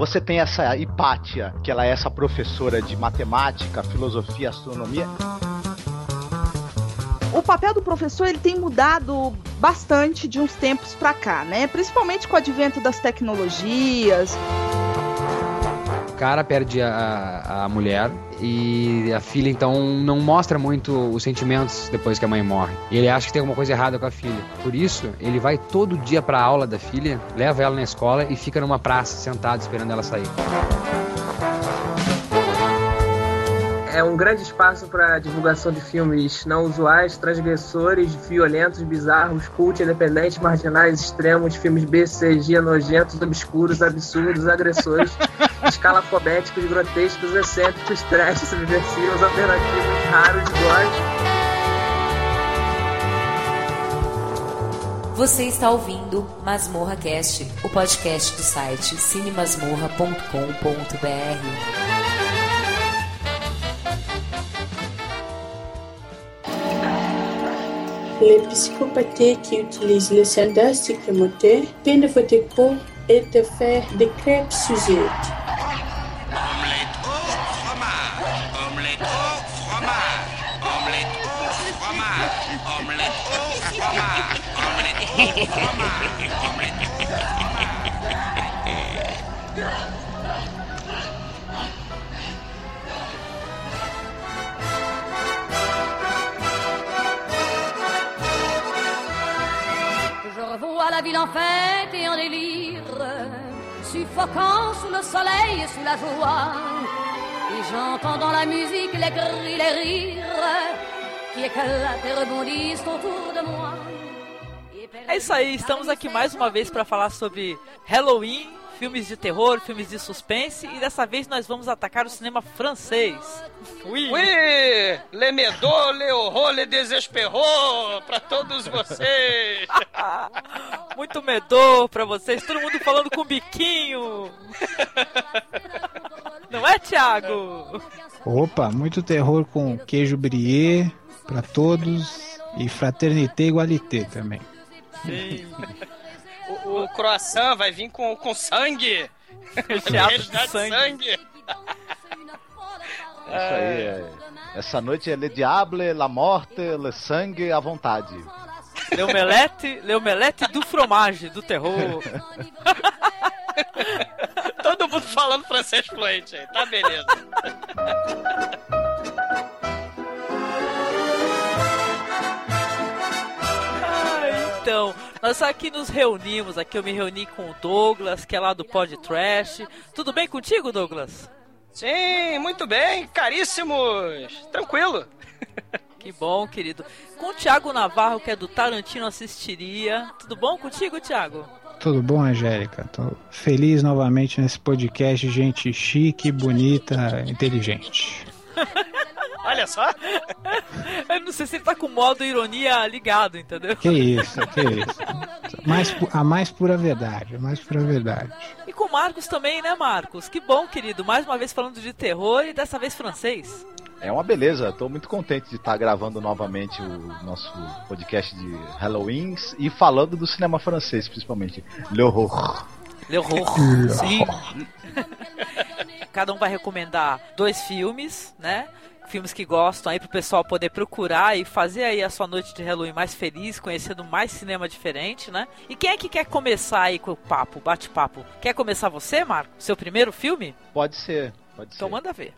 Você tem essa Hipátia, que ela é essa professora de matemática, filosofia, astronomia. O papel do professor ele tem mudado bastante de uns tempos para cá, né? Principalmente com o advento das tecnologias cara perde a, a mulher e a filha então não mostra muito os sentimentos depois que a mãe morre. E ele acha que tem alguma coisa errada com a filha. Por isso, ele vai todo dia para a aula da filha, leva ela na escola e fica numa praça sentado esperando ela sair é um grande espaço para divulgação de filmes não usuais, transgressores, violentos, bizarros, cult, independentes, marginais, extremos, filmes BCG, nojentos, obscuros, absurdos, agressores, escalafobéticos, grotescos, excêntricos, trash, subversivos, alternativos, raros, góticos. Você está ouvindo Masmorra Cast, o podcast do site cinemasmorra.com.br. Les psychopathes qui utilisent le soldats supplémentaires peuvent de voter pour et de faire des crêpes Suzette. La ville en fête et en délire, suffoquant sous le soleil et sous la joie. Et j'entends dans la musique les cris, les rires qui éclatent et rebondissent autour de moi. É isso aí, estamos aqui mais uma vez para falar sobre Halloween filmes de terror, filmes de suspense e dessa vez nós vamos atacar o cinema francês. Oui! Oui! Le medou, le horror, le desesperou pra todos vocês! Muito medô pra vocês, todo mundo falando com biquinho! Não é, Thiago? Opa, muito terror com queijo brie pra todos e fraternité igualité também. Sim. o, o croissant vai vir com, com sangue. Recheado de sangue. sangue. Isso aí, é. Essa noite é Le Diable, La Morte, Le Sangue, à vontade. Le Omelette, Le Omelette do fromage, do terror. Todo mundo falando francês fluente aí, tá beleza. então, nós aqui nos reunimos, aqui eu me reuni com o Douglas, que é lá do Pod Trash. Tudo bem contigo, Douglas? Sim, muito bem, caríssimos. Tranquilo. Que bom, querido. Com o Thiago Navarro, que é do Tarantino Assistiria. Tudo bom contigo, Thiago? Tudo bom, Angélica? Tô feliz novamente nesse podcast. Gente chique, bonita, inteligente. Olha só. Eu não sei se ele tá com o modo ironia ligado, entendeu? Que isso, que isso. Mais, a mais pura verdade, a mais pura verdade. E com o Marcos também, né, Marcos? Que bom, querido. Mais uma vez falando de terror e dessa vez francês. É uma beleza, estou muito contente de estar gravando novamente o nosso podcast de Halloween e falando do cinema francês, principalmente. Le horror. Le horror. Sim. Cada um vai recomendar dois filmes, né? Filmes que gostam aí pro pessoal poder procurar e fazer aí a sua noite de Halloween mais feliz, conhecendo mais cinema diferente, né? E quem é que quer começar aí com o papo, bate-papo? Quer começar você, Marco? Seu primeiro filme? Pode ser, pode então ser. Então manda ver.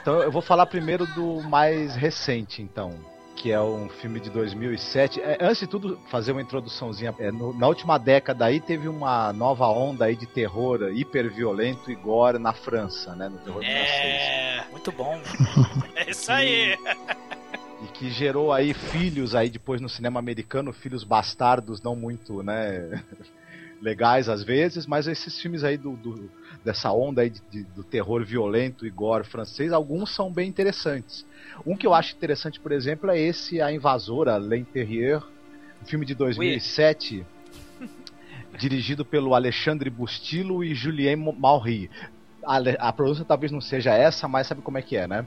Então eu vou falar primeiro do mais recente, então. Que é um filme de 2007. É, antes de tudo, fazer uma introduçãozinha. É, no, na última década aí teve uma nova onda aí de terror hiperviolento e gore na França, né? No terror é, francês. muito bom. é isso aí. E, e que gerou aí filhos aí depois no cinema americano, filhos bastardos não muito, né? Legais às vezes, mas esses filmes aí do, do dessa onda aí de, de, do terror violento e gore francês, alguns são bem interessantes. Um que eu acho interessante, por exemplo, é esse A Invasora, L'Intérieur, um filme de 2007, oui. dirigido pelo Alexandre Bustillo e Julien Maury. a, a pronúncia talvez não seja essa, mas sabe como é que é, né?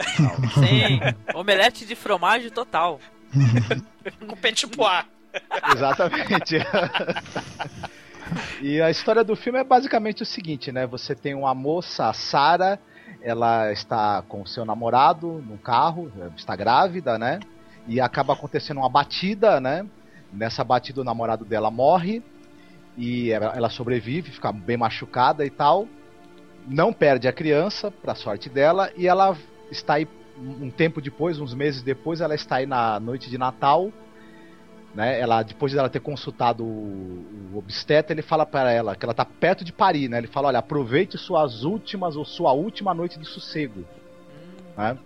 Sim, omelete de fromagem total. Com petit pois. Exatamente. e a história do filme é basicamente o seguinte, né? Você tem uma moça, a Sarah, ela está com seu namorado no carro, está grávida, né? E acaba acontecendo uma batida, né? Nessa batida o namorado dela morre e ela, sobrevive, fica bem machucada e tal. Não perde a criança, pra sorte dela, e ela está aí um tempo depois, uns meses depois, ela está aí na noite de Natal né? Ela depois dela ter consultado o, o obstetra, ele fala para ela que ela tá perto de parir, né? Ele fala, olha, aproveite suas últimas ou sua última noite de sossego, hum. né?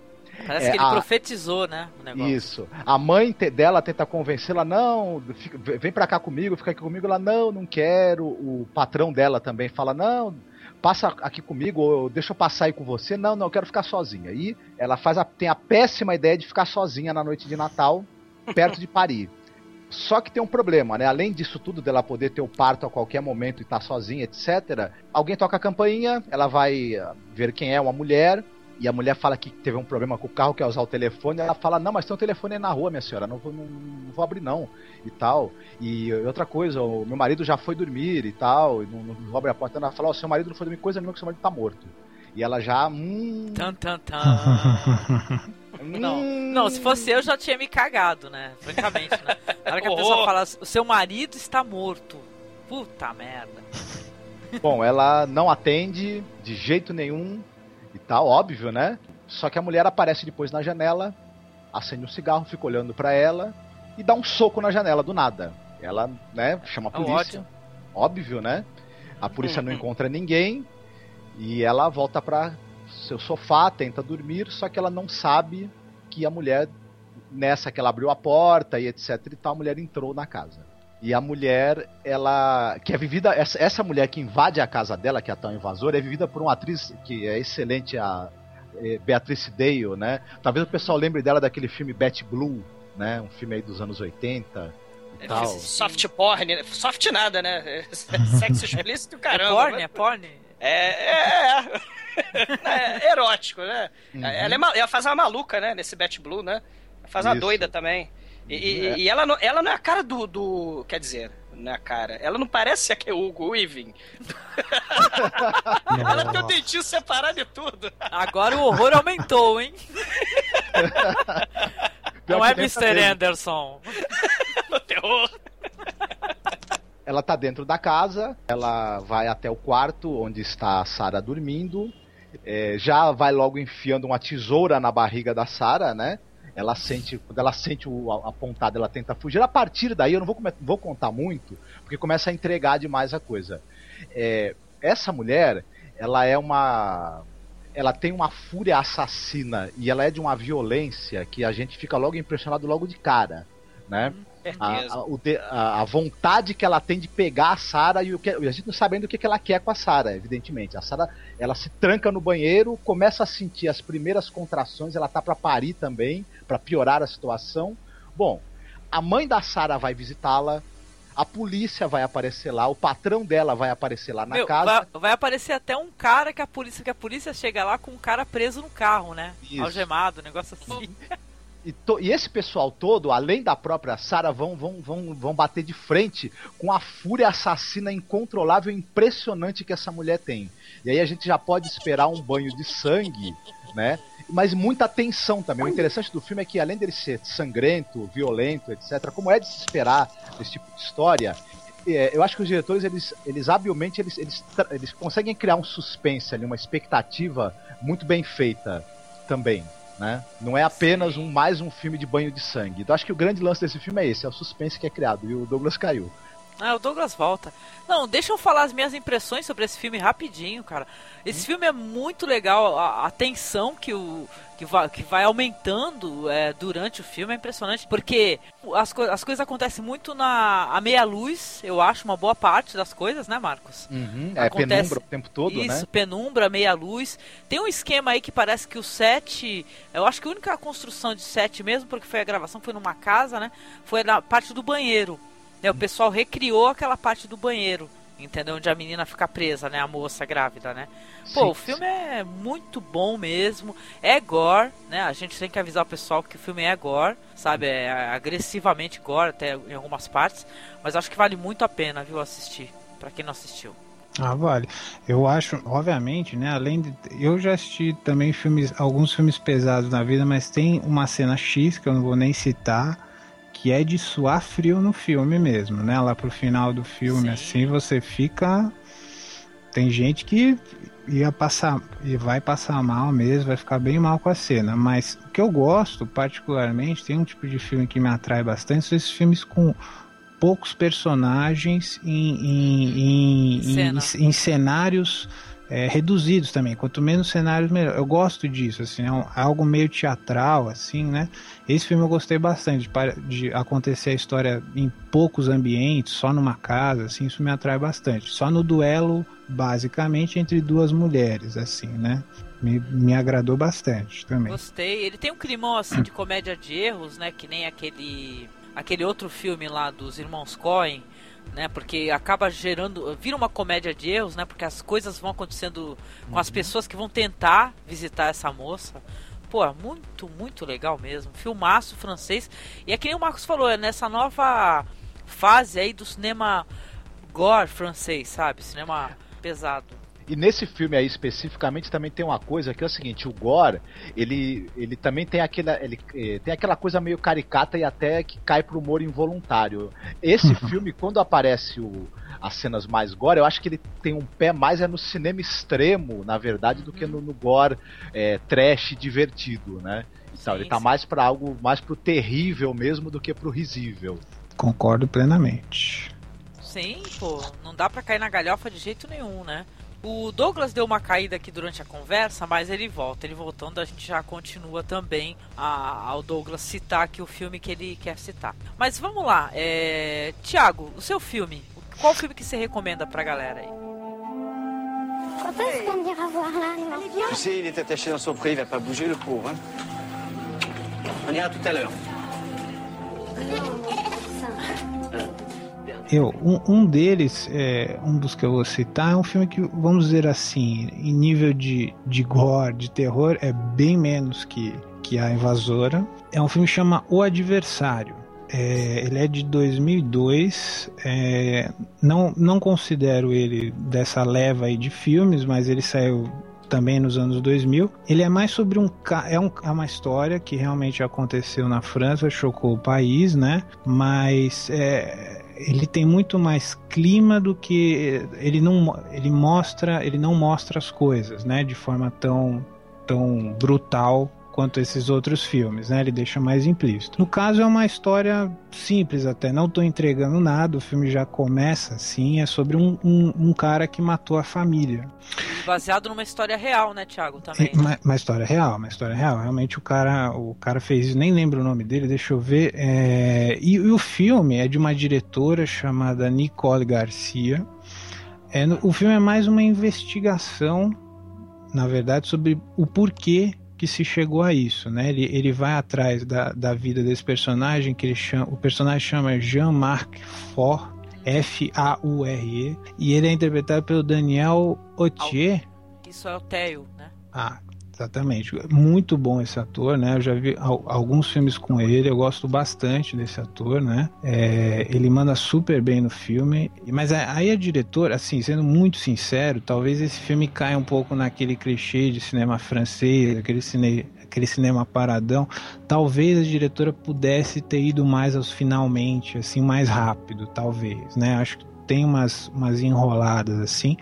Parece é, que ele a... profetizou, né? Isso. A mãe te... dela tenta convencê-la, não, fica... vem pra cá comigo, fica aqui comigo. Ela, não, não quero. O patrão dela também fala, não, passa aqui comigo, ou deixa eu passar aí com você. Não, não, eu quero ficar sozinha. E ela faz a... tem a péssima ideia de ficar sozinha na noite de Natal, perto de Paris. Só que tem um problema, né? Além disso tudo, dela poder ter o parto a qualquer momento e estar tá sozinha, etc. Alguém toca a campainha, ela vai ah, ver quem é uma mulher, e a mulher fala que teve um problema com o carro, quer usar o telefone. Ela fala: Não, mas tem um telefone aí na rua, minha senhora, não vou, não, não vou abrir não. E tal. E outra coisa, o meu marido já foi dormir e tal, e não, não vou abrir a porta. Ela fala: O seu marido não foi dormir coisa nenhuma, que seu marido tá morto. E ela já. Hum... Tan, tan, tan. não, não, se fosse eu já tinha me cagado, né? Francamente, né? Na hora que a pessoa fala, o seu marido está morto. Puta merda. Bom, ela não atende de jeito nenhum e tal, óbvio, né? Só que a mulher aparece depois na janela, acende um cigarro, fica olhando para ela e dá um soco na janela do nada. Ela, né, chama a é polícia. Óbvio, né? A polícia não encontra ninguém, e ela volta para seu sofá, tenta dormir, só que ela não sabe que a mulher, nessa que ela abriu a porta e etc e tal, a mulher entrou na casa. E a mulher, ela. que é vivida. Essa, essa mulher que invade a casa dela, que é a tal invasora, é vivida por uma atriz que é excelente, a é Beatrice Dale, né? Talvez o pessoal lembre dela daquele filme Bat Blue, né? Um filme aí dos anos 80 e tal. Soft porn, né? soft nada, né? Sexo explícito, caramba. É porn, é porn. É, é, é, é erótico, né? Uhum. Ela, é, ela faz uma maluca, né? Nesse Bat Blue, né? Ela faz uma Isso. doida também. E, e, é. e, ela, não, ela não é a cara do, do. Quer dizer, não é a cara. Ela não parece ser o Hugo Weaving. ela tem o dentinho separado de tudo. Agora o horror aumentou, hein? não é Mr. Anderson. o terror ela tá dentro da casa, ela vai até o quarto onde está a Sara dormindo, é, já vai logo enfiando uma tesoura na barriga da Sara, né? Ela sente, quando ela sente o, a, pontada, ela tenta fugir. A partir daí, eu não vou, vou contar muito, porque começa a entregar demais a coisa. É, essa mulher, ela é uma ela tem uma fúria assassina e ela é de uma violência que a gente fica logo impressionado logo de cara, né? A, a, a, vontade que ela tem de pegar a Sara e o que a gente não sabendo o que, que ela quer com a Sara, evidentemente. A Sara, ela se tranca no banheiro, começa a sentir as primeiras contrações, ela tá para parir também, para piorar a situação. Bom, a mãe da Sara vai visitá-la, a polícia vai aparecer lá, o patrão dela vai aparecer lá na Meu, casa. Vai, vai, aparecer até um cara que a polícia que a polícia chega lá com um cara preso no carro, né? Isso. Algemado, negócio assim. E, to, e, esse pessoal todo, além da própria Sarah, vão, vão, vão, vão bater de frente com a fúria assassina incontrolável e impressionante que essa mulher tem. E aí a gente já pode esperar um banho de sangue, né? Mas muita tensão também. O interessante do filme é que, além dele ser sangrento, violento, etc., como é de se esperar desse tipo de história, é, eu acho que os diretores, eles, eles habilmente, eles, eles, eles conseguem criar um suspense ali, uma expectativa muito bem feita também né? Não é apenas um mais um filme de banho de sangue. Então acho que o grande lance desse filme é esse, é o suspense que é criado. E o Douglas caiu. Ah, o Douglas volta. Não, deixa eu falar as minhas impressões sobre esse filme rapidinho, cara. Esse hum. filme é muito legal, a, a tensão que o que vai, que vai aumentando é, durante o filme é impressionante, porque as, co as coisas acontecem muito na a meia luz, eu acho, uma boa parte das coisas, né, Marcos? Uhum, é Acontece... penumbra o tempo todo, Isso, né? penumbra, meia luz. Tem um esquema aí que parece que o set, eu acho que a única construção de set mesmo, porque foi a gravação, foi numa casa, né? Foi na parte do banheiro. Né, o pessoal recriou aquela parte do banheiro entendeu? Onde a menina fica presa, né? A moça grávida, né? Pô, sim, o filme é muito bom mesmo. É gore, né? A gente tem que avisar o pessoal que o filme é gore, sabe? É agressivamente gore até em algumas partes. Mas acho que vale muito a pena, viu, assistir. para quem não assistiu. Ah, vale. Eu acho, obviamente, né? Além de. Eu já assisti também filmes, alguns filmes pesados na vida, mas tem uma cena X que eu não vou nem citar, que é de suar frio no filme mesmo, né? Lá pro final do filme, Sim. assim, você fica. Tem gente que ia passar e vai passar mal mesmo, vai ficar bem mal com a cena. Mas o que eu gosto, particularmente, tem um tipo de filme que me atrai bastante, são esses filmes com poucos personagens em, em, em, em cenários é, reduzidos também. Quanto menos cenários, melhor. Eu gosto disso, assim, é, um, é algo meio teatral, assim, né? Esse filme eu gostei bastante de, de, acontecer a história em poucos ambientes, só numa casa, assim, isso me atrai bastante. Só no duelo, basicamente, entre duas mulheres, assim, né? Me, me agradou bastante também. Gostei. Ele tem um climão, assim, de comédia de erros, né? Que nem aquele aquele outro filme lá dos irmãos Coen, né? Porque acaba gerando, vira uma comédia de erros, né? Porque as coisas vão acontecendo com as uhum. pessoas que vão tentar visitar essa moça. Pô, muito, muito legal mesmo. Filmaço francês. E é que nem o Marcos falou, é nessa nova fase aí do cinema gore francês, sabe? Cinema pesado. E nesse filme aí especificamente também tem uma coisa que é o seguinte, o Gore, ele, ele também tem aquela, ele, eh, tem aquela coisa meio caricata e até que cai pro humor involuntário. Esse filme, quando aparece o, as cenas mais gore, eu acho que ele tem um pé mais é no cinema extremo, na verdade, do que no, no gore é, trash divertido, né? Então, sim, ele tá sim. mais para algo, mais pro terrível mesmo do que pro risível. Concordo plenamente. Sim, pô, não dá pra cair na galhofa de jeito nenhum, né? O Douglas deu uma caída aqui durante a conversa, mas ele volta. Ele voltando, a gente já continua também a, ao Douglas citar aqui o filme que ele quer citar. Mas vamos lá, é... Tiago, o seu filme. Qual filme que você recomenda pra galera aí? Tu sais, il est attaché dans son pré, il va pas bouger le pauvre. Hein? On ira tout à l'heure. Eu, um, um deles, é, um dos que eu vou citar, é um filme que, vamos dizer assim, em nível de, de gore, de terror, é bem menos que, que A Invasora. É um filme que chama O Adversário. É, ele é de 2002. É, não, não considero ele dessa leva aí de filmes, mas ele saiu também nos anos 2000. Ele é mais sobre um é, um é uma história que realmente aconteceu na França, chocou o país, né? Mas é, ele tem muito mais clima do que ele não ele mostra ele não mostra as coisas né de forma tão tão brutal quanto esses outros filmes, né? Ele deixa mais implícito. No caso é uma história simples até, não estou entregando nada, o filme já começa assim, é sobre um, um, um, cara que matou a família. Baseado numa história real, né, Thiago, também. É, uma, uma, história real, uma história real. Realmente o cara, o cara fez isso, nem lembro o nome dele, deixa eu ver. É... E, e, o filme é de uma diretora chamada Nicole Garcia. É, o filme é mais uma investigação, na verdade, sobre o porquê que se chegou a isso, né? Ele, ele vai atrás da, da vida desse personagem que ele chama, o personagem chama Jean-Marc Faure, F-A-U-R-E, e ele é interpretado pelo Daniel Otier. Isso é o Theo, né? Ah, Exatamente. Muito bom esse ator, né? Eu já vi alguns filmes com ele, eu gosto bastante desse ator, né? É, ele manda super bem no filme. Mas aí a diretora, assim, sendo muito sincero, talvez esse filme caia um pouco naquele clichê de cinema francês, aquele, cine, aquele cinema paradão. Talvez a diretora pudesse ter ido mais aos finalmente, assim, mais rápido, talvez, né? Acho que tem umas, umas enroladas assim,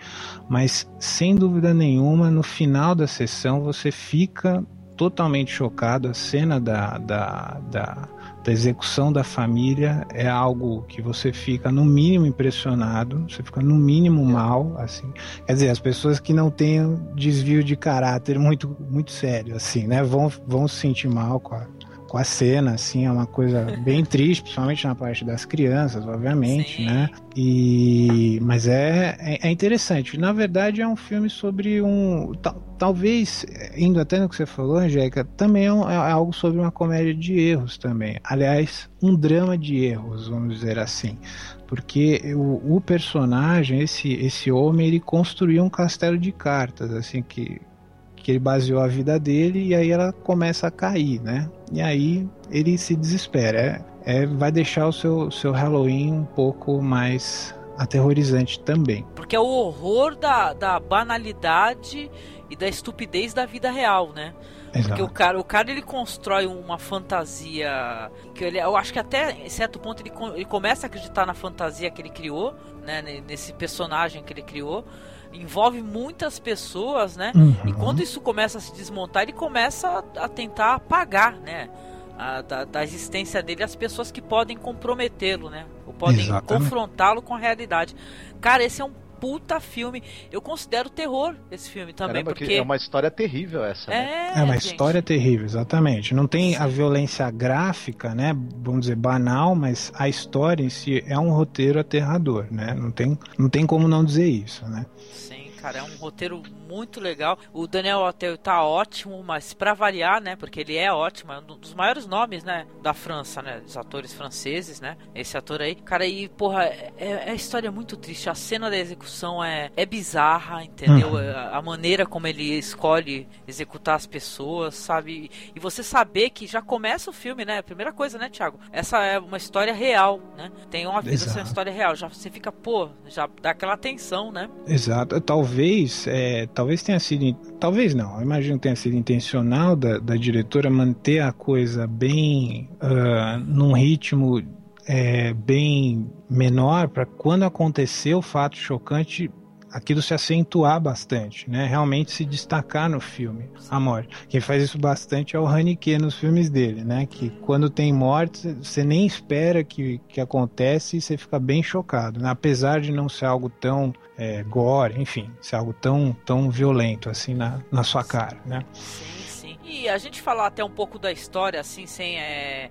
mas sem dúvida nenhuma, no final da sessão você fica totalmente chocado. A cena da, da, da, da execução da família é algo que você fica no mínimo impressionado, você fica no mínimo mal, assim. Quer dizer, as pessoas que não têm desvio de caráter muito, muito sério, assim, né, vão, vão se sentir mal com a, com a cena, assim, é uma coisa bem triste, principalmente na parte das crianças, obviamente, Sim. né? E mas é, é, é, interessante. Na verdade, é um filme sobre um talvez indo até no que você falou, Angélica, também é, um, é algo sobre uma comédia de erros também. Aliás, um drama de erros, vamos dizer assim porque o, o, personagem, esse, esse homem, ele construiu um castelo de cartas, assim, que, que ele baseou a vida dele e aí ela começa a cair, né? E aí ele se desespera. É, é, vai deixar o seu, seu Halloween um pouco mais aterrorizante também. Porque é o horror da, da banalidade e da estupidez da vida real, né? Exato. Porque o cara, o cara ele constrói uma fantasia que ele, eu acho que até em certo ponto ele, ele começa a acreditar na fantasia que ele criou, né, nesse personagem que ele criou. Envolve muitas pessoas, né? Uhum. E quando isso começa a se desmontar, ele começa a, a tentar apagar, né? A, da, da, existência dele as pessoas que podem comprometê-lo, né? Ou podem confrontá-lo com a realidade. Cara, esse é um puta filme. Eu considero terror esse filme também. Caramba, porque é uma história terrível essa. Né? É, é uma gente. história terrível, exatamente. Não tem a violência gráfica, né? Vamos dizer, banal, mas a história em si é um roteiro aterrador, né? Não tem, não tem como não dizer isso, né? Sim, cara, é um roteiro muito legal. O Daniel Hotel tá ótimo, mas para variar, né? Porque ele é ótimo, é um dos maiores nomes, né? Da França, né? Dos atores franceses, né? Esse ator aí. Cara, e porra, é, é a história é muito triste. A cena da execução é, é bizarra, entendeu? Uhum. A, a maneira como ele escolhe executar as pessoas, sabe? E você saber que já começa o filme, né? Primeira coisa, né, Thiago? Essa é uma história real, né? Tem uma vida, essa é uma história real. Já você fica, pô, já dá aquela tensão, né? Exato. Talvez, é, talvez tenha sido, talvez não, imagino que tenha sido intencional da, da diretora manter a coisa bem uh, num ritmo é, bem menor para quando acontecer o fato chocante aquilo se acentuar bastante, né? Realmente se destacar no filme, a morte. Quem faz isso bastante é o Haneke nos filmes dele, né? Que quando tem morte, você nem espera que, que acontece e você fica bem chocado, né? Apesar de não ser algo tão é, gore, enfim, ser algo tão, tão violento assim na, na sua cara, né? Sim, sim. E a gente falar até um pouco da história, assim, sem... É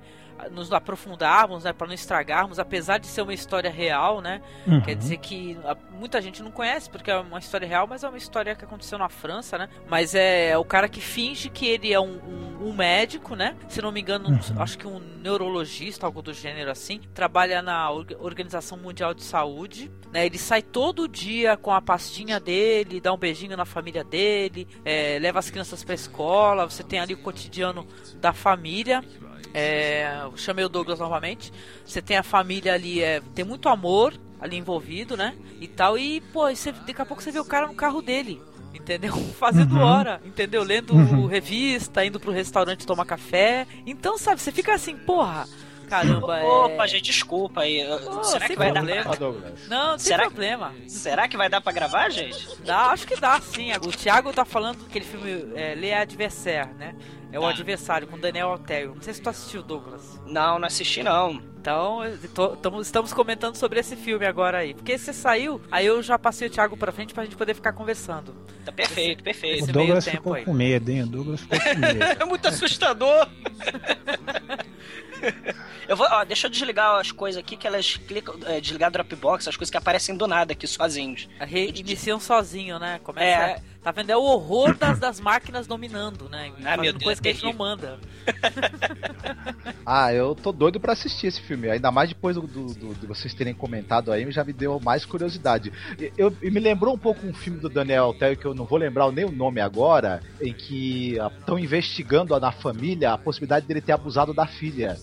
nos aprofundarmos, né, para não estragarmos, apesar de ser uma história real, né? Uhum. Quer dizer que muita gente não conhece porque é uma história real, mas é uma história que aconteceu na França, né? Mas é o cara que finge que ele é um, um, um médico, né? Se não me engano, uhum. acho que um neurologista, algo do gênero assim, trabalha na Organização Mundial de Saúde, né? Ele sai todo dia com a pastinha dele, dá um beijinho na família dele, é, leva as crianças para escola. Você tem ali o cotidiano da família é, chamei o Douglas novamente. Você tem a família ali, é, tem muito amor ali envolvido, né? E tal. E, pô, você, daqui a pouco você vê o cara no carro dele. Entendeu? Fazendo uhum. hora, entendeu? Lendo uhum. revista, indo pro restaurante tomar café. Então, sabe, você fica assim, porra, caramba, é... Opa, gente, desculpa aí. Pô, Será que vai problema. dar pra... Não, não Será problema. Que... Será que vai dar pra gravar, gente? Dá, acho que dá, sim. O Thiago tá falando que aquele filme é, Lê Adversaire, né? É o tá. adversário com Daniel Altério. Não sei se tu assistiu, Douglas. Não, não assisti não. Então, tô, tamo, estamos comentando sobre esse filme agora aí. Porque você saiu, aí eu já passei o Thiago pra frente pra gente poder ficar conversando. Tá perfeito, esse, perfeito. Esse o Douglas ficou aí. com medo, hein? O Douglas ficou com medo. é muito assustador. eu vou, ó, deixa eu desligar as coisas aqui que elas clicam, é, desligar a Dropbox, as coisas que aparecem do nada aqui sozinhos. Reiniciam sozinho, né? Começa é. A Tá vendo? É o horror das, das máquinas dominando, né? Ah, meu Deus, coisa que a gente não manda. ah, eu tô doido para assistir esse filme. Ainda mais depois do, do, do, de vocês terem comentado aí, já me deu mais curiosidade. Eu, eu me lembrou um pouco um filme do Daniel Altel, que eu não vou lembrar nem o nome agora, em que estão investigando na família a possibilidade dele ter abusado da filha.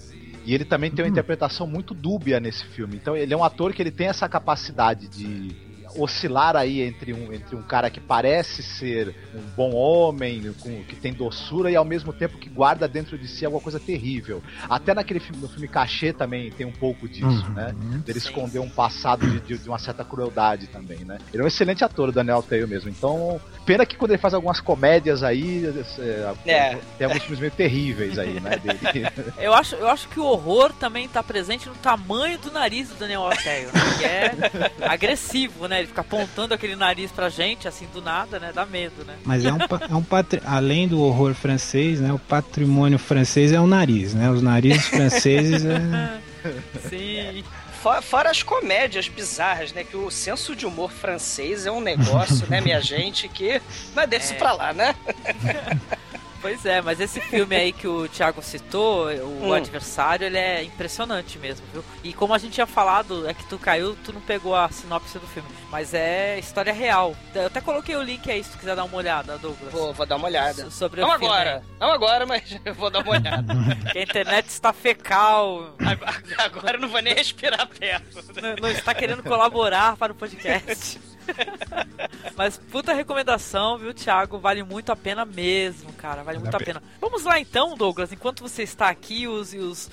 E ele também tem uma uhum. interpretação muito dúbia nesse filme. Então ele é um ator que ele tem essa capacidade de oscilar aí entre um, entre um cara que parece ser um bom homem, com, que tem doçura e ao mesmo tempo que guarda dentro de si alguma coisa terrível. Até naquele filme, no filme Cachê também tem um pouco disso, uhum. né? Dele esconder um passado de, de, de, uma certa crueldade também, né? Ele é um excelente ator, o Daniel Taylor mesmo. Então, pena que quando ele faz algumas comédias aí, é, é. tem alguns filmes meio terríveis aí, né? Dele. Eu acho, eu acho que o horror também está presente no tamanho do nariz do Daniel Taylor, né? que é agressivo, né? Né? Ele fica apontando aquele nariz pra gente, assim, do nada, né? Dá medo, né? Mas é um, é um patri... além do horror francês, né? O patrimônio francês é o nariz, né? Os narizes franceses é. Sim. Fora, fora as comédias bizarras, né? Que o senso de humor francês é um negócio, né, minha gente, que. Mas deixa É. pra lá, né? Pois é, mas esse filme aí que o Thiago citou, o Hum. Adversário, ele é impressionante mesmo, viu? E como a gente tinha falado, é que tu caiu, tu não pegou a sinopse do filme, mas é história real. Eu até coloquei o link aí se tu quiser dar uma olhada, Douglas. Vou, vou dar uma olhada. So- Sobre Não o filme agora, não agora, mas eu vou dar uma olhada. a internet está fecal, Agora, agora eu não vou nem respirar perto. não, não está querendo colaborar para o podcast. Mas puta recomendação, viu, Thiago? Vale muito a pena mesmo, cara. Vale muito a pena. Vamos lá então, Douglas. Enquanto você está aqui os, e, os,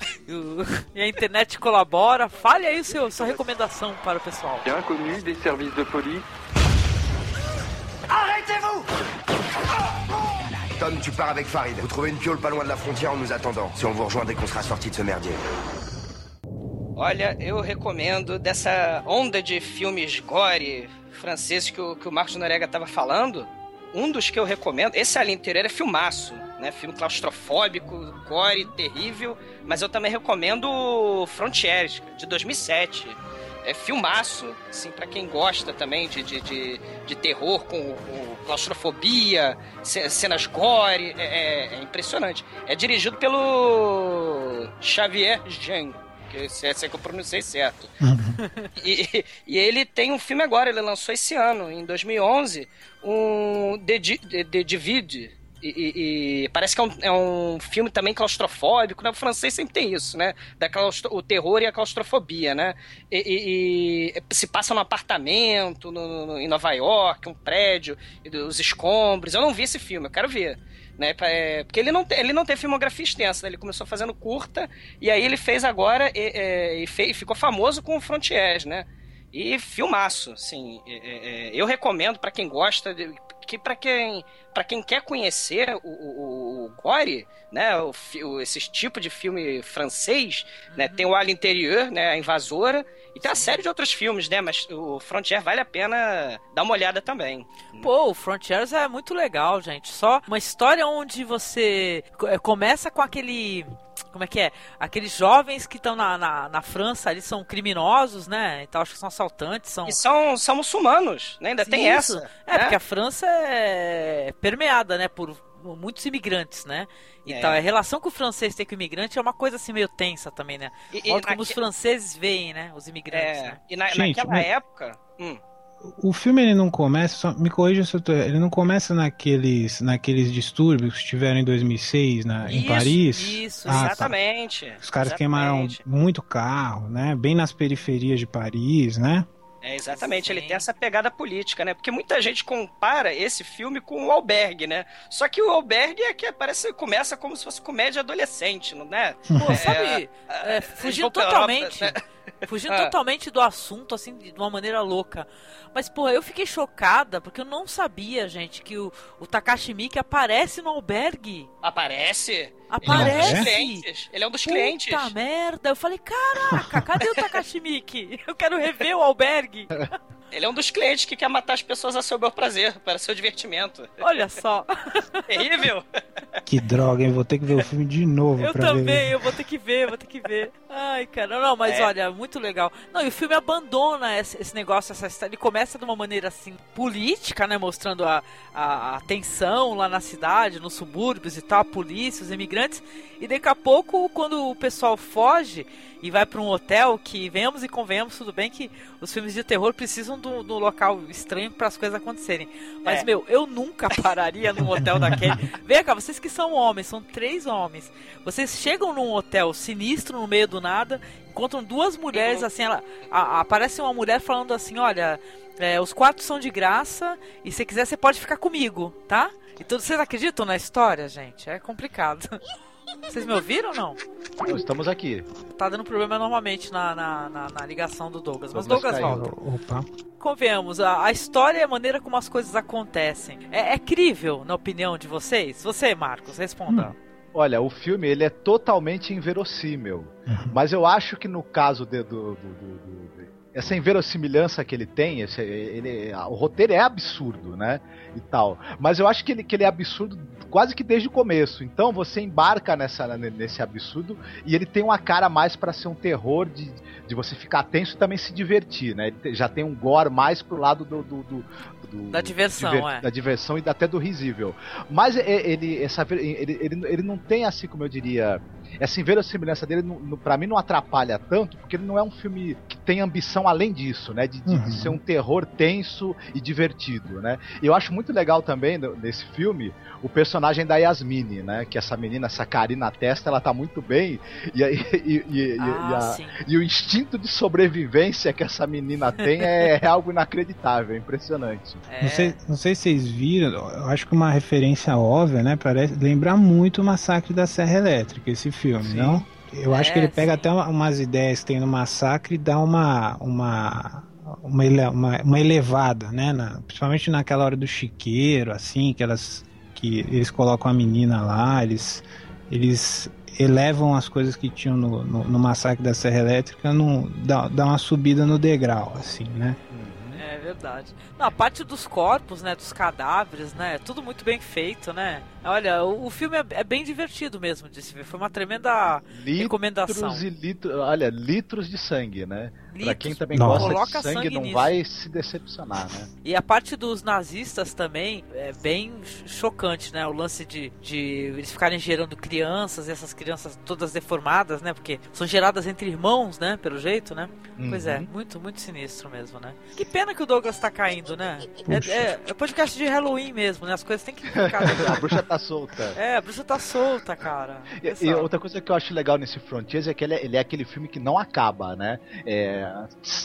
e, a internet colabora, fale aí o seu, sua recomendação para o pessoal. Inconnu des services de police. Arrêtez-vous Tom, tu pars avec Farid. Vous trouvez une piole pas loin de la frontière en nous attendant. Si on vous rejoint dès qu'on sera sorti de ce merdier. Olha, eu recomendo dessa onda de filmes gore franceses que o, que o Marcos Norega tava falando. Um dos que eu recomendo, esse ali interior é filmaço, né? Filme claustrofóbico, gore, terrível. Mas eu também recomendo Frontiers, de 2007. É filmaço, assim, pra quem gosta também de, de, de, de terror com, com claustrofobia, ce- cenas gore, é, é- é impressionante. É dirigido pelo Xavier Jean, que se é se é que eu pronunciei certo. E, e ele tem um filme agora, ele lançou esse ano, em 2011, um The, The, The Divide. E, e- e parece que é um, é um filme também claustrofóbico, né? O francês sempre tem isso, né? Da claustro- o terror e a claustrofobia, né? E, e- se passa num apartamento no- no- em Nova York, um prédio, e os escombros. Eu não vi esse filme, eu quero ver. Né, é, porque ele não, tem, ele não tem filmografia extensa, né? ele começou fazendo curta e aí ele fez agora e, é, e fe- e ficou famoso com o Frontiers, né? E filmaço, assim, é, eu recomendo pra quem gosta, que para quem para quem quer conhecer o, o, o gore, né, o, o- esse tipo de filme francês, né, tem o Alien Interior, né, a Invasora, e tem uma série de outros filmes, né, mas o Frontier vale a pena dar uma olhada também. Pô, o Frontiers é muito legal, gente. Só uma história onde você eh, começa com aquele. Como é que é? Aqueles jovens que estão na, na, na França ali são criminosos, né? Então acho que são assaltantes, são. E são, são muçulmanos, né, ainda tem Isso. essa. É, né? porque a França é permeada, né, por muitos imigrantes, né? Então, É. a relação que o francês tem com o imigrante é uma coisa assim meio tensa também, né? E- e como naque- os franceses veem, né, os imigrantes, É, né? e na, Gente, naquela mas- época. hum, O filme ele não começa, só me corrija se eu tô, ele não começa naqueles, naqueles distúrbios que tiveram em 2006 na, em Isso, Paris. Isso, Ah, tá. exatamente. Os caras exatamente. queimaram muito carro, né? Bem nas periferias de Paris, né? É, exatamente, ele tem essa pegada política, né? Porque muita gente compara esse filme com o Albergue, né? Só que o Albergue é que parece começa como se fosse comédia adolescente, não é? Pô, É, sabe, é, é, eles fugindo totalmente, Europa, né? fugindo Ah. totalmente do assunto, assim, de uma maneira louca. Mas, porra, eu fiquei chocada, porque eu não sabia, gente, que o, o Takashi Miike aparece no albergue. Aparece. Aparece. Ele é um dos clientes. Ele é um dos clientes. Puta merda, eu falei, caraca, cadê o Takashi Miike? Eu quero rever o albergue. Ele é um dos clientes que quer matar as pessoas a seu bel prazer, para seu divertimento. Olha só. Terrível. Que droga, hein? Vou ter que ver o filme de novo Eu pra também, ver. eu vou ter que ver, vou ter que ver. Ai, cara, não, mas É. olha, muito legal. Não, e o filme abandona esse, esse negócio, essa história. Ele começa de uma maneira assim, política, né? Mostrando a, a, a tensão lá na cidade, nos subúrbios e tal, a polícia, os imigrantes. E daqui a pouco, quando o pessoal foge e vai para um hotel, que venhamos e convenhamos, tudo bem que os filmes de terror precisam do, do local estranho para as coisas acontecerem. Mas, É. meu, eu nunca pararia num hotel daquele. Vem cá, vocês que são homens, são três homens. Vocês chegam num hotel sinistro no meio do nada, encontram duas mulheres assim, ela, a- aparece uma mulher falando assim, olha, é, os quartos são de graça e se quiser você pode ficar comigo, tá? E todos vocês acreditam na história, gente? É complicado. Vocês me ouviram ou não? Estamos aqui. Tá dando problema normalmente na, na, na- na ligação do Douglas. Mas Douglas Douglas caiu. volta. Opa. Convenhamos, a, a história e a maneira como as coisas acontecem. É, é crível, na opinião de vocês? Você, Marcos, responda. Olha, o filme ele é totalmente inverossímil. Mas eu acho que no caso de- do- do- do- essa inverossimilhança que ele tem, esse, ele, o roteiro é absurdo, né? E tal. Mas eu acho que ele, que ele é absurdo quase que desde o começo. Então você embarca nessa, nesse absurdo e ele tem uma cara mais para ser um terror de, de você ficar tenso e também se divertir, né? Ele já tem um gore mais pro lado do, do, do, do da diversão, diver, é. Da diversão e até do risível. Mas ele, essa, ele, ele, ele não tem, assim como eu diria, essa inverossimilhança dele, para mim, não atrapalha tanto, porque ele não é um filme que tem ambição além disso, né? De, de, uhum. de, ser um terror tenso e divertido, né? E eu acho muito legal também nesse filme o personagem da Yasmine, né? Que essa menina, essa carinha na testa, ela tá muito bem. E, e, e, ah, a, e, o instinto de sobrevivência que essa menina tem é, é algo inacreditável, é impressionante. É. Não, sei, não sei se vocês viram, eu acho que uma referência óbvia, né? Parece lembrar muito o Massacre da Serra Elétrica, esse filme, sim. não? Eu é, acho que ele pega sim. até umas ideias que tem no Massacre e dá uma, uma uma, uma, uma, elevada, né? Na, principalmente naquela hora do chiqueiro, assim, que elas que eles colocam a menina lá, eles, eles elevam as coisas que tinham no, no, no massacre da Serra Elétrica, no, dá, dá uma subida no degrau, assim, né? É verdade. Não, a parte dos corpos, né, dos cadáveres, né, é tudo muito bem feito, né? Olha, o, o filme é, é, bem divertido mesmo de se ver. Foi uma tremenda litros recomendação. E litros, olha, litros de sangue, né? Litros. Pra quem também Nossa. gosta de sangue, sangue não nisso. vai se decepcionar, né? E a parte dos nazistas também é bem chocante, né? O lance de, de eles ficarem gerando crianças, e essas crianças todas deformadas, né? Porque são geradas entre irmãos, né? Pelo jeito, né? Uhum. Pois é, uhum. muito, muito sinistro mesmo, né? Que pena que o Douglas tá caindo, né? É, é, é podcast de Halloween mesmo, né? As coisas têm que ficar. a bruxa tá solta. É, a bruxa tá solta, cara. E, e, outra coisa que eu acho legal nesse Frontiers é que ele é, ele é aquele filme que não acaba, né? É,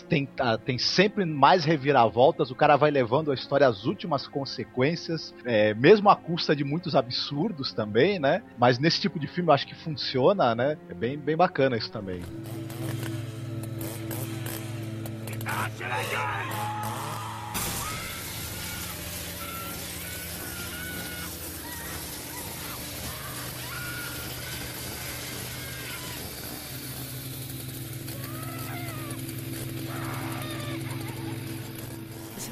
tem, tem sempre mais reviravoltas, o cara vai levando a história às últimas consequências, é, mesmo à custa de muitos absurdos também, né? Mas nesse tipo de filme eu acho que funciona, né? É bem, bem bacana isso também.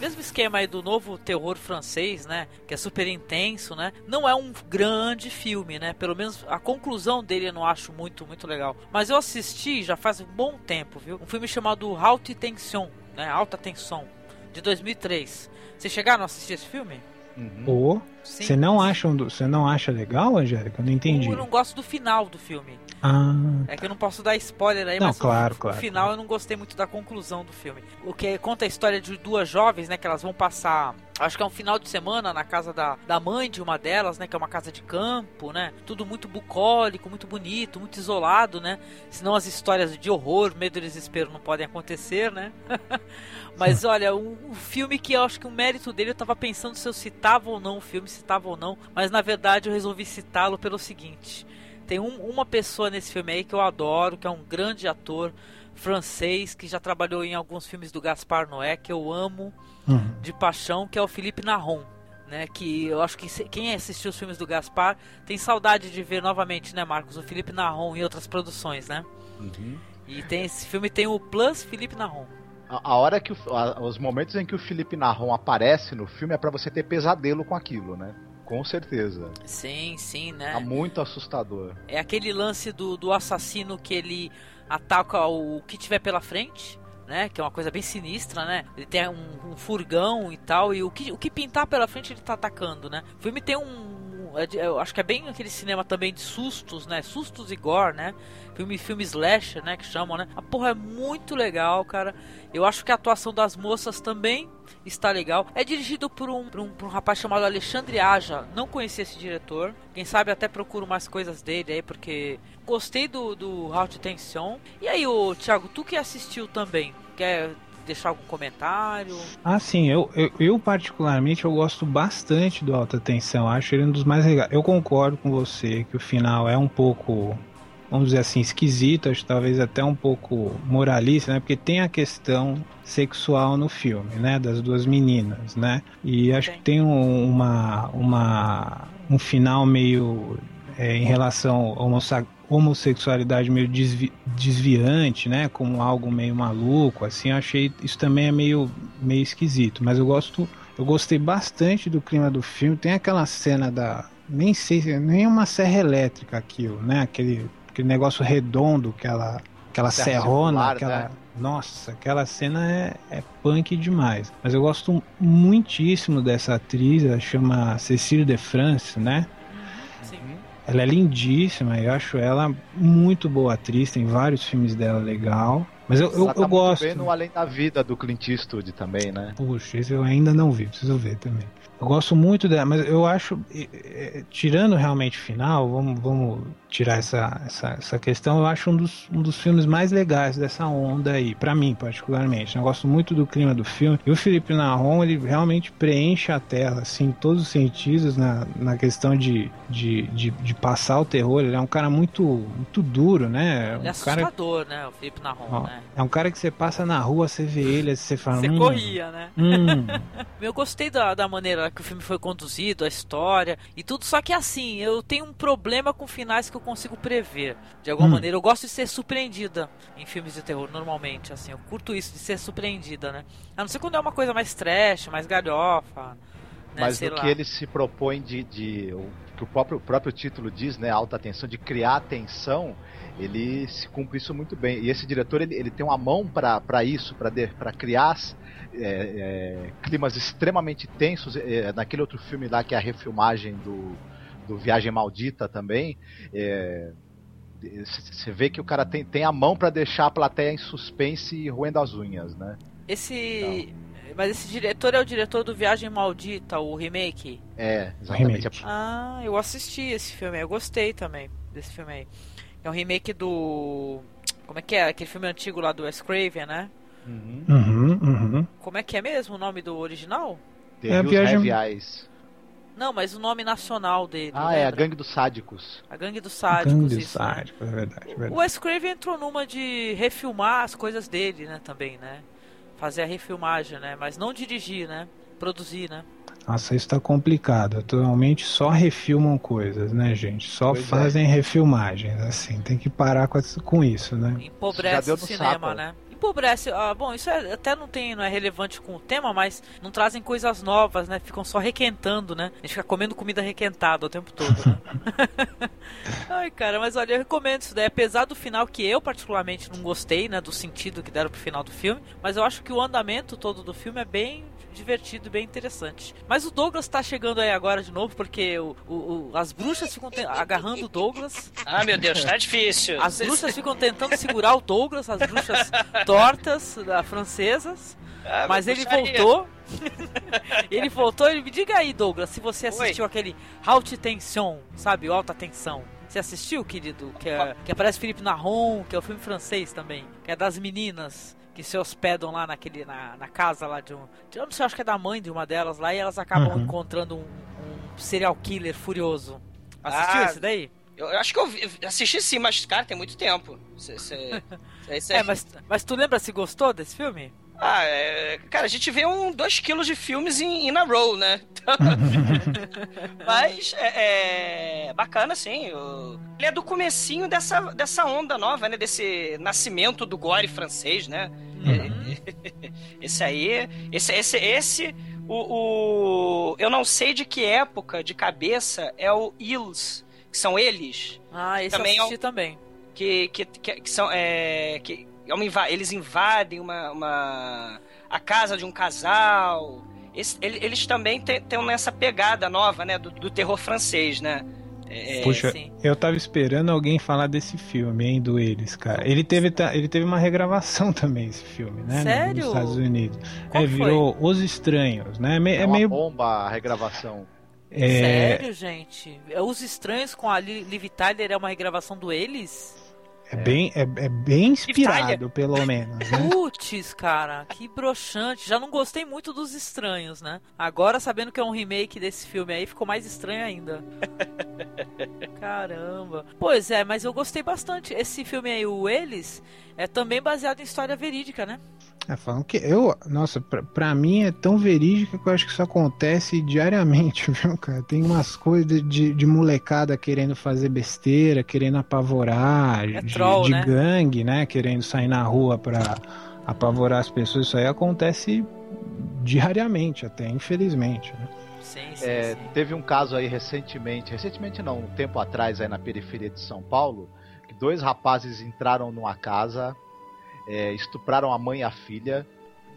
Mesmo esquema aí do novo terror francês, né? Que é super intenso, né? Não é um grande filme, né? Pelo menos a conclusão dele eu não acho muito, muito legal. Mas eu assisti já faz um bom tempo, viu? Um filme chamado Haute Tension, né? Alta Tensão, de 2003. Vocês chegaram a assistir esse filme? Uhum. Você não acha você não acha legal, Angélica? Eu não entendi. Eu não gosto do final do filme. Ah. É que eu não posso dar spoiler aí, não, mas claro, no, claro, final claro. eu não gostei muito da conclusão do filme. O que conta a história de duas jovens, né, que elas vão passar Acho que é um final de semana na casa da, da mãe de uma delas, né? Que é uma casa de campo, né? Tudo muito bucólico, muito bonito, muito isolado, né? Senão as histórias de horror, medo e desespero não podem acontecer, né? Mas olha, um, um, filme que eu acho que o mérito dele, eu tava pensando se eu citava ou não o filme, citava ou não. Mas na verdade eu resolvi citá-lo pelo seguinte. Tem um, uma pessoa nesse filme aí que eu adoro, que é um grande ator francês, que já trabalhou em alguns filmes do Gaspar Noé, que eu amo uhum. de paixão, que é o Felipe Narron. Né, que eu acho que quem assistiu os filmes do Gaspar tem saudade de ver novamente, né, Marcos? O Felipe Narron em outras produções, né? Uhum. E tem esse filme tem o Plus Felipe Narron. A, a hora que o, a, os momentos em que o Felipe Narron aparece no filme é para você ter pesadelo com aquilo, né? Com certeza. Sim, sim, né? Tá muito assustador. É aquele lance do, do assassino que ele ataca o que tiver pela frente né? Que é uma coisa bem sinistra, né? Ele tem um, um furgão e tal, e o que, o que pintar pela frente ele tá atacando, né? O filme tem um. É eu acho que é bem aquele cinema também de sustos, né? Sustos e gore, né? Filme, filme slasher, né? Que chamam, né? A porra é muito legal, cara. Eu acho que a atuação das moças também está legal. É dirigido por um, por um, por um rapaz chamado Alexandre Aja. Não conheci esse diretor. Quem sabe até procuro mais coisas dele aí, porque gostei do, do How to Tension. E aí, o Thiago, tu que assistiu também, quer deixar algum comentário? Ah, sim, eu, eu, eu, particularmente eu gosto bastante do Alta Tensão, acho ele um dos mais legais. Eu concordo com você que o final é um pouco, vamos dizer assim, esquisito, acho talvez até um pouco moralista, né? Porque tem a questão sexual no filme, né? Das duas meninas, né? E acho que tem um, uma, uma, um final meio é, em relação ao homossexualidade meio desvi desviante, né? Como algo meio maluco, assim, eu achei isso também é meio, meio esquisito. Mas eu gosto, eu gostei bastante do clima do filme. Tem aquela cena da. Nem sei se nem uma serra elétrica aquilo, né? Aquele, aquele negócio redondo, aquela, aquela serrona, aquela. Né? Nossa, aquela cena é, é punk demais. Mas eu gosto muitíssimo dessa atriz, ela chama Cecile de France, né? Ela é lindíssima, eu acho ela muito boa atriz, tem vários filmes dela legal. Mas eu, eu, tá eu gosto. Bem no Além da Vida do Clint Eastwood também, né? Puxa, esse eu ainda não vi, preciso ver também. Eu gosto muito dela, mas eu acho, tirando realmente o final, vamos, vamos tirar essa, essa, essa questão, eu acho um dos, um dos filmes mais legais dessa onda aí, para mim particularmente. Eu gosto muito do clima do filme. E o Felipe Narron, ele realmente preenche a tela, assim, todos os sentidos na, na questão de, de, de, de passar o terror. Ele é um cara muito, muito duro, né? Ele é assustador, cara... né? O Felipe Narron, Ó, né? É um cara que você passa na rua, você vê ele, você fala. Você hum, corria, né? Hum. eu gostei da, da maneira que o filme foi conduzido, a história e tudo, só que assim, eu tenho um problema com finais que eu consigo prever. De alguma hum. maneira, eu gosto de ser surpreendida em filmes de terror, normalmente, assim, eu curto isso, de ser surpreendida, né? A não ser quando é uma coisa mais trash, mais galhofa. Né, Mas do que ele se propõe de, de o que o próprio, o próprio título diz, né, alta tensão, de criar tensão, ele se cumpre isso muito bem. E esse diretor ele, ele tem uma mão para isso, para criar é, é, climas extremamente tensos. É, naquele outro filme lá que é a refilmagem do, do Viagem Maldita também. Você vê que o cara tem, tem a mão para deixar a plateia em suspense e roendo as unhas, né? Esse. Então. Mas esse diretor é o diretor do Viagem Maldita, o remake? É, exatamente. Remake. Ah, eu assisti esse filme, eu gostei também desse filme aí. É um remake do. Como é que é? Aquele filme antigo lá do Wes Craven, né? Uhum. Uhum, uhum. Como é que é mesmo o nome do original? The é Viagem... Eyes. Não, mas o nome nacional dele. Ah, lembra? é a Gangue dos Sádicos. A Gangue dos Sádicos. Gangue dos Sádicos, é verdade, é verdade. O Wes Craven entrou numa de refilmar as coisas dele, né, também, né? Fazer a refilmagem, né? Mas não dirigir, né? Produzir, né? Nossa, isso tá complicado. Atualmente só refilmam coisas, né, gente? Só pois é. fazem é. refilmagens, assim. Tem que parar com, com isso, né? Empobrece o cinema, sapo. né? Empobrece. Ah, bom, isso é, até não tem, não é relevante com o tema, mas não trazem coisas novas, né? Ficam só requentando, né? A gente fica comendo comida requentada o tempo todo, né? Ai, cara, mas olha, eu recomendo isso daí. Apesar do final que eu particularmente não gostei, né? Do sentido que deram pro final do filme, mas eu acho que o andamento todo do filme é bem divertido e bem interessante. Mas o Douglas tá chegando aí agora de novo, porque o, o, o as bruxas ficam agarrando o Douglas. Ah, meu Deus, tá difícil. As bruxas ficam tentando segurar o Douglas, as bruxas tortas da francesas. Ah, mas ele voltou. ele voltou, ele me diga aí, Douglas, se você assistiu Oi. aquele Haute Tension, sabe? Alta Tensão. Você assistiu, querido? Que, é, que aparece Felipe Narron, que é o filme francês também, que é das meninas que se hospedam lá naquele, na, na casa lá de um. De, eu não sei, acho que é da mãe de uma delas lá, e elas acabam uhum. encontrando um, um, serial killer furioso. Assistiu ah, esse daí? Eu, eu, acho que eu, vi, eu, assisti sim, mas, cara, tem muito tempo. Cê, cê, cê, é, mas, mas tu lembra se gostou desse filme? Ah, é, cara, a gente vê um 2 quilos de filmes em, in a row, né? Mas é, é, bacana, sim. Ele é do comecinho dessa, dessa onda nova, né? Desse nascimento do gore francês, né? Uhum. Esse aí, esse, esse, esse, o, o, eu não sei de que época de cabeça é o Ils, que são eles. Ah, esse também eu assisti é um, também. Que, que, que, que são, é, que, é eles invadem uma, uma, a casa de um casal. Esse, eles também têm essa pegada nova, né, do, do terror francês, né? É, Puxa, sim. eu tava esperando alguém falar desse filme, hein, do Eles, cara. Ele teve, ele teve uma regravação também, esse filme, né? Sério? Nos Estados Unidos. Qual é, virou foi? Os Estranhos, né? É, é meio. bomba a regravação. É... Sério, gente? Os Estranhos com a Liv Tyler é uma regravação do Eles? É, bem, é, é bem inspirado, pelo menos. Né? Putz, cara, que broxante. Já não gostei muito dos estranhos, né? Agora, sabendo que é um remake desse filme aí, ficou mais estranho ainda. Caramba. Pois é, mas eu gostei bastante. Esse filme aí, o Eles, é também baseado em história verídica, né? É, falam que eu, nossa, pra, pra mim é tão verídico que eu acho que isso acontece diariamente, viu, cara? Tem umas coisas de, de molecada querendo fazer besteira, querendo apavorar, É de, troll, de né? gangue, né? Querendo sair na rua pra apavorar as pessoas. Isso aí acontece diariamente, até, infelizmente, né? Sim, sim, É, sim. teve um caso aí recentemente, recentemente não, um tempo atrás aí na periferia de São Paulo, dois rapazes entraram numa casa, é, estupraram a mãe e a filha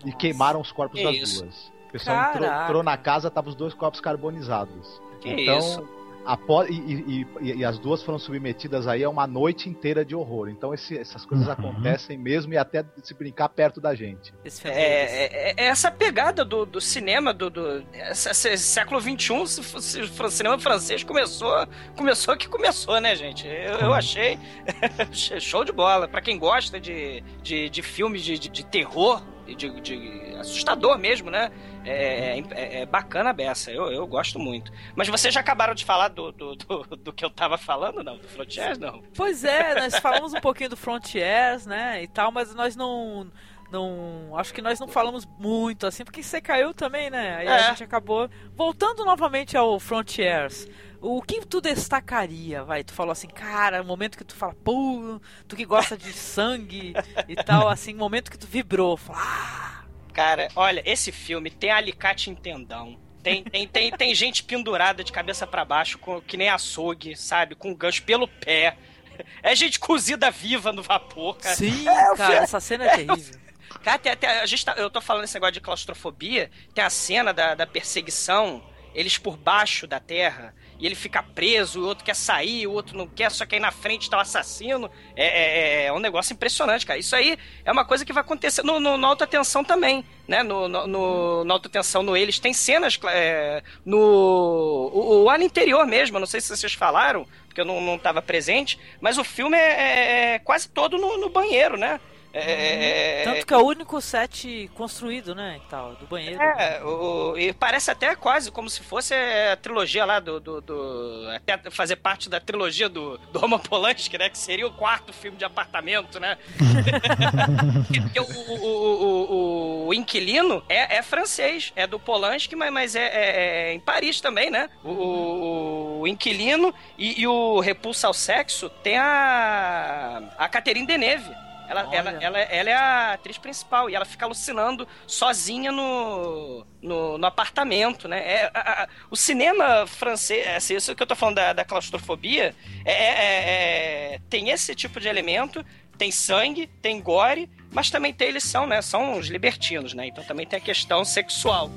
e Nossa. queimaram os corpos Que das isso? duas. O pessoal entrou, entrou na casa, tava os dois corpos carbonizados. Que então, isso? Após, e, e- e- e as duas foram submetidas aí a uma noite inteira de horror. Então esse- essas coisas Uhum. acontecem mesmo e até se brincar perto da gente. Filme É, é- é essa pegada do, do cinema do, do esse século XXI, se, se o cinema francês começou, começou que começou, né, gente? Eu, eu achei show de bola. Pra quem gosta de, de, de filmes de, de, de terror, de, de assustador mesmo, né? É, é- é bacana a beça. Eu, eu gosto muito. Mas vocês já acabaram de falar do, do, do, do que eu tava falando, não? Do Frontiers, não? Pois é, nós falamos um pouquinho do Frontiers, né, e tal, mas nós não não, acho que nós não falamos muito assim, porque você caiu também, né? Aí É. a gente acabou voltando novamente ao Frontiers. O que tu destacaria, vai? Tu falou assim, cara, o momento que tu fala, pô, tu que gosta de sangue e tal, assim, o momento que tu vibrou, fala, ah, Cara, olha, esse filme tem alicate em tendão. Tem, tem, tem, tem gente pendurada de cabeça pra baixo, com, que nem açougue, sabe? Com gancho pelo pé. É gente cozida viva no vapor, cara. sim, É, cara, essa cena é terrível. Cara, tem, tem- a gente tá- eu tô falando esse negócio de claustrofobia. Tem a cena da, da perseguição, eles por baixo da terra, e ele fica preso, o outro quer sair, o outro não quer, só que aí na frente tá o assassino. É, é- é um negócio impressionante, cara. Isso aí é uma coisa que vai acontecer no, no, no Alta Tensão também, né? No, no, no, no Alta Tensão, no Eles, tem cenas é, no... O, o ano interior mesmo, não sei se vocês falaram, porque eu não, não tava presente, mas o filme é, é- é quase todo no, no banheiro, né? É, Tanto que é o único set construído, né, e tal, do banheiro. é, o, e parece até quase como se fosse a trilogia lá do. do, do- até fazer parte da trilogia do, do Roman Polanski, né? Que seria o quarto filme de apartamento, né? Porque o, o, o, o- o inquilino é, é francês, é do Polanski, mas, mas é, é- é em Paris também, né? O, o- o inquilino e, e o Repulsa ao Sexo tem a. a Catherine Deneuve. Ela, ela, ela, ela é a atriz principal e ela fica alucinando sozinha no, no, no apartamento, né? É, a- a- o cinema francês, é, assim, isso que eu tô falando da, da claustrofobia, é, é- é- tem esse tipo de elemento, tem sangue, tem gore, mas também tem, eles são, né? São os libertinos, né? Então também tem a questão sexual.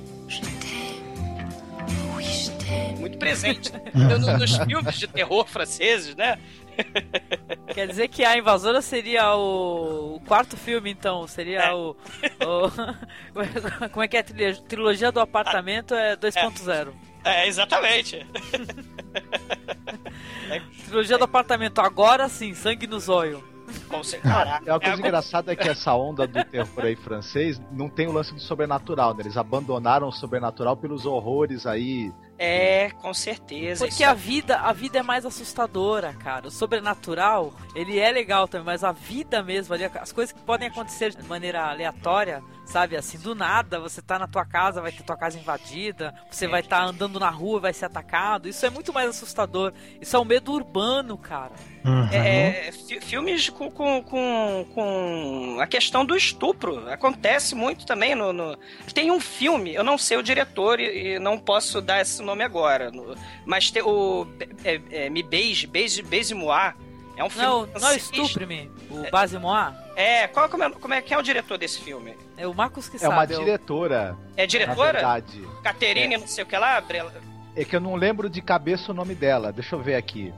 Muito presente né? No- nos filmes de terror franceses, né? Quer dizer que a invasora seria o, o quarto filme, então? Seria o, o- Como é que é a trilogia, trilogia do apartamento? É 2.0. É, exatamente. Trilogia do apartamento, agora sim, sangue no zóio. Caraca, É uma coisa é- engraçada é que essa onda do terror aí francês não tem o lance do sobrenatural, né? Eles abandonaram o sobrenatural pelos horrores aí. É, com certeza. Porque a vida, a vida é mais assustadora, cara. O sobrenatural, ele é legal também, mas a vida mesmo ali, as coisas que podem acontecer de maneira aleatória, sabe? Assim, do nada, você tá na tua casa, vai ter tua casa invadida, você vai estar andando na rua, vai ser atacado. Isso é muito mais assustador. Isso é um medo urbano, cara. Uhum. É, fi- filmes com, com, com, com a questão do estupro. Acontece muito também no, no- Tem um filme, eu não sei o diretor e, e não posso dar esse nome agora. no- mas tem o. É, é, Me Beije, Beije, Beije Moi. É um filme. Não, não francês. estupre-me. O Base Moá É, qual, como, é, como é que é o diretor desse filme? é o Marcos que É sabe. uma é o- diretora. É Na diretora? verdade. Caterine, não sei o que lá? Brela- É que eu não lembro de cabeça o nome dela. Deixa eu ver aqui.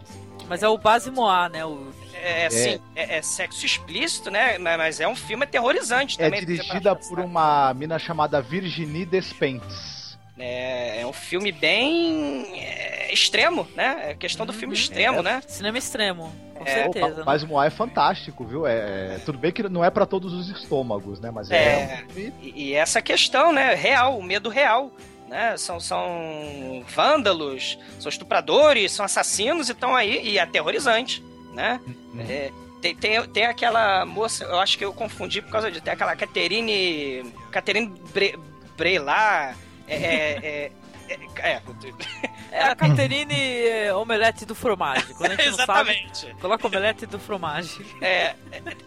Mas é o Base Moá, né? O... É, assim, é, é sexo explícito, né? Mas é um filme aterrorizante É também. dirigida por uma mina chamada Virginie Despentes. É, é um filme bem é, extremo, né? É questão do filme extremo, É. né? Cinema extremo, com É, certeza. né? Mas o Moá é fantástico, viu? É, é- tudo bem que não é pra todos os estômagos, né? Mas é, É, e, e essa questão, né? Real, o medo real. Né? São, são vândalos, são estupradores, são assassinos e estão aí, e aterrorizante, né? É, Tem, tem, tem aquela moça, eu acho que eu confundi por causa de. Tem aquela Caterine. Caterine Bre, Brelar. É, é, é, é, É a Caterine é, Omelete do Fromage. Quando a gente Exatamente. não sabe, coloca Omelete do Fromage. É,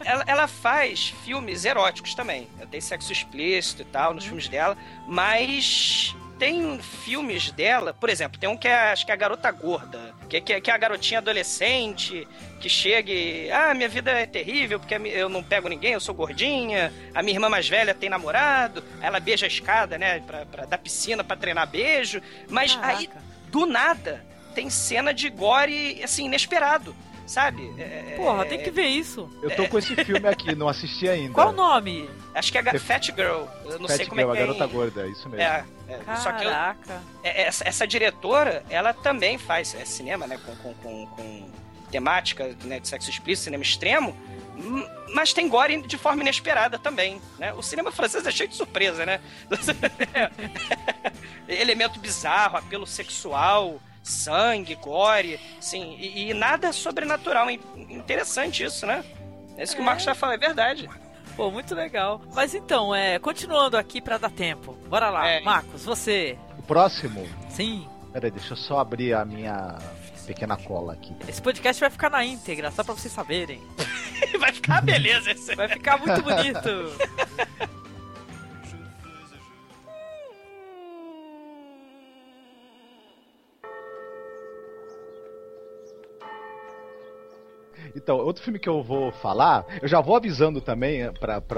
ela, ela faz filmes eróticos também. Tem sexo explícito e tal nos filmes dela, mas tem filmes dela, por exemplo, tem um que é, acho que é a Garota Gorda, que, é- que, é- que é a garotinha adolescente que chega e, ah, minha vida é terrível porque eu não pego ninguém, eu sou gordinha, a minha irmã mais velha tem namorado, ela beija a escada, né, pra, pra, da piscina pra treinar beijo, mas aí, do nada, tem cena de gore, assim, inesperado, sabe? É- Porra, tem que ver isso. Eu tô com esse filme aqui, não assisti ainda. Qual o nome? Acho que é a Fat Girl. Eu não Fat sei como Girl, é que a é. garota em- gorda, isso mesmo. É, é, só que eu- Caraca. é, essa, essa diretora, ela também faz é, cinema, né? Com, com, com, com temática né, de sexo explícito, cinema extremo. hum, Mas tem gore de forma inesperada também, né? O cinema francês é cheio de surpresa, né? Elemento bizarro, apelo sexual, sangue, gore, assim, e, e nada sobrenatural. In- Interessante isso, né? É isso que o Marcos já falou, é verdade. Pô, muito legal. Mas então, é, continuando aqui pra dar tempo. Bora lá, É. Marcos, você. O próximo? Sim. Peraí, deixa eu só abrir a minha pequena cola aqui. Esse podcast vai ficar na íntegra, só pra vocês saberem. Vai ficar beleza esse. Vai ficar muito bonito. Então, outro filme que eu vou falar, eu já vou avisando também eh,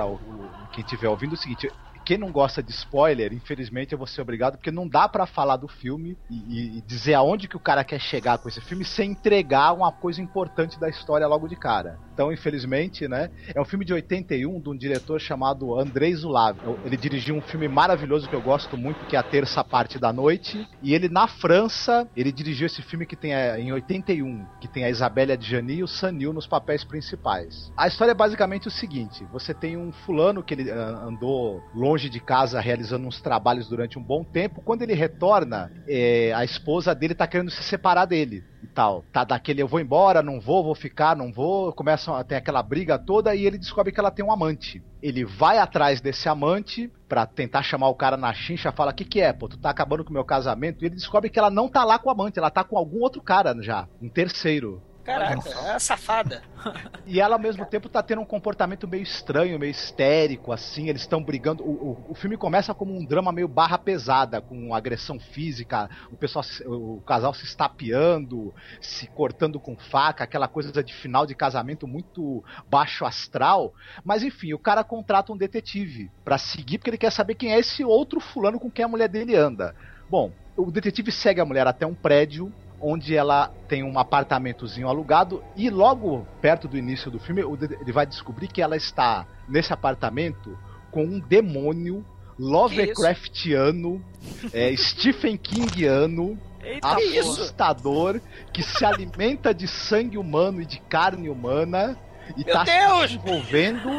o- quem estiver ouvindo o seguinte. Quem não gosta de spoiler, infelizmente eu vou ser obrigado, porque não dá pra falar do filme e, e- e dizer aonde que o cara quer chegar com esse filme sem entregar uma coisa importante da história logo de cara. Então, infelizmente, né? É um filme de 81 de um diretor chamado Andrei Zulav. Ele dirigiu um filme maravilhoso que eu gosto muito, que é A Terça Parte da Noite. E ele, na França, ele dirigiu esse filme que tem a, em 81, que tem a Isabelle Adjani e o Sanil nos papéis principais. A história é basicamente o seguinte: você tem um fulano que ele ah, andou longe de casa realizando uns trabalhos durante um bom tempo. Quando ele retorna, eh, a esposa dele tá querendo se separar dele e tal. Tá daquele eu vou embora, não vou, vou ficar, não vou. Começam a ter aquela briga toda e ele descobre que ela tem um amante. Ele vai atrás desse amante pra tentar chamar o cara na chincha, fala: "O que que é, pô? Tu tá acabando com o meu casamento?" E ele descobre que ela não tá lá com o amante, ela tá com algum outro cara já, um terceiro. Caraca, é safada. E ela ao mesmo tempo tá tendo um comportamento meio estranho, meio histérico, assim, eles estão brigando. O, o, o filme começa como um drama meio barra pesada, com agressão física, o pessoal, o casal se estapeando, se cortando com faca, aquela coisa de final de casamento muito baixo astral. Mas enfim, o cara contrata um detetive pra seguir, porque ele quer saber quem é esse outro fulano com quem a mulher dele anda. Bom, o detetive segue a mulher até um prédio onde ela tem um apartamentozinho alugado e logo perto do início do filme ele vai descobrir que ela está nesse apartamento com um demônio Lovecraftiano, é, Stephen Kingiano, Eita, assustador, que se alimenta de sangue humano e de carne humana e tá Deus! se envolvendo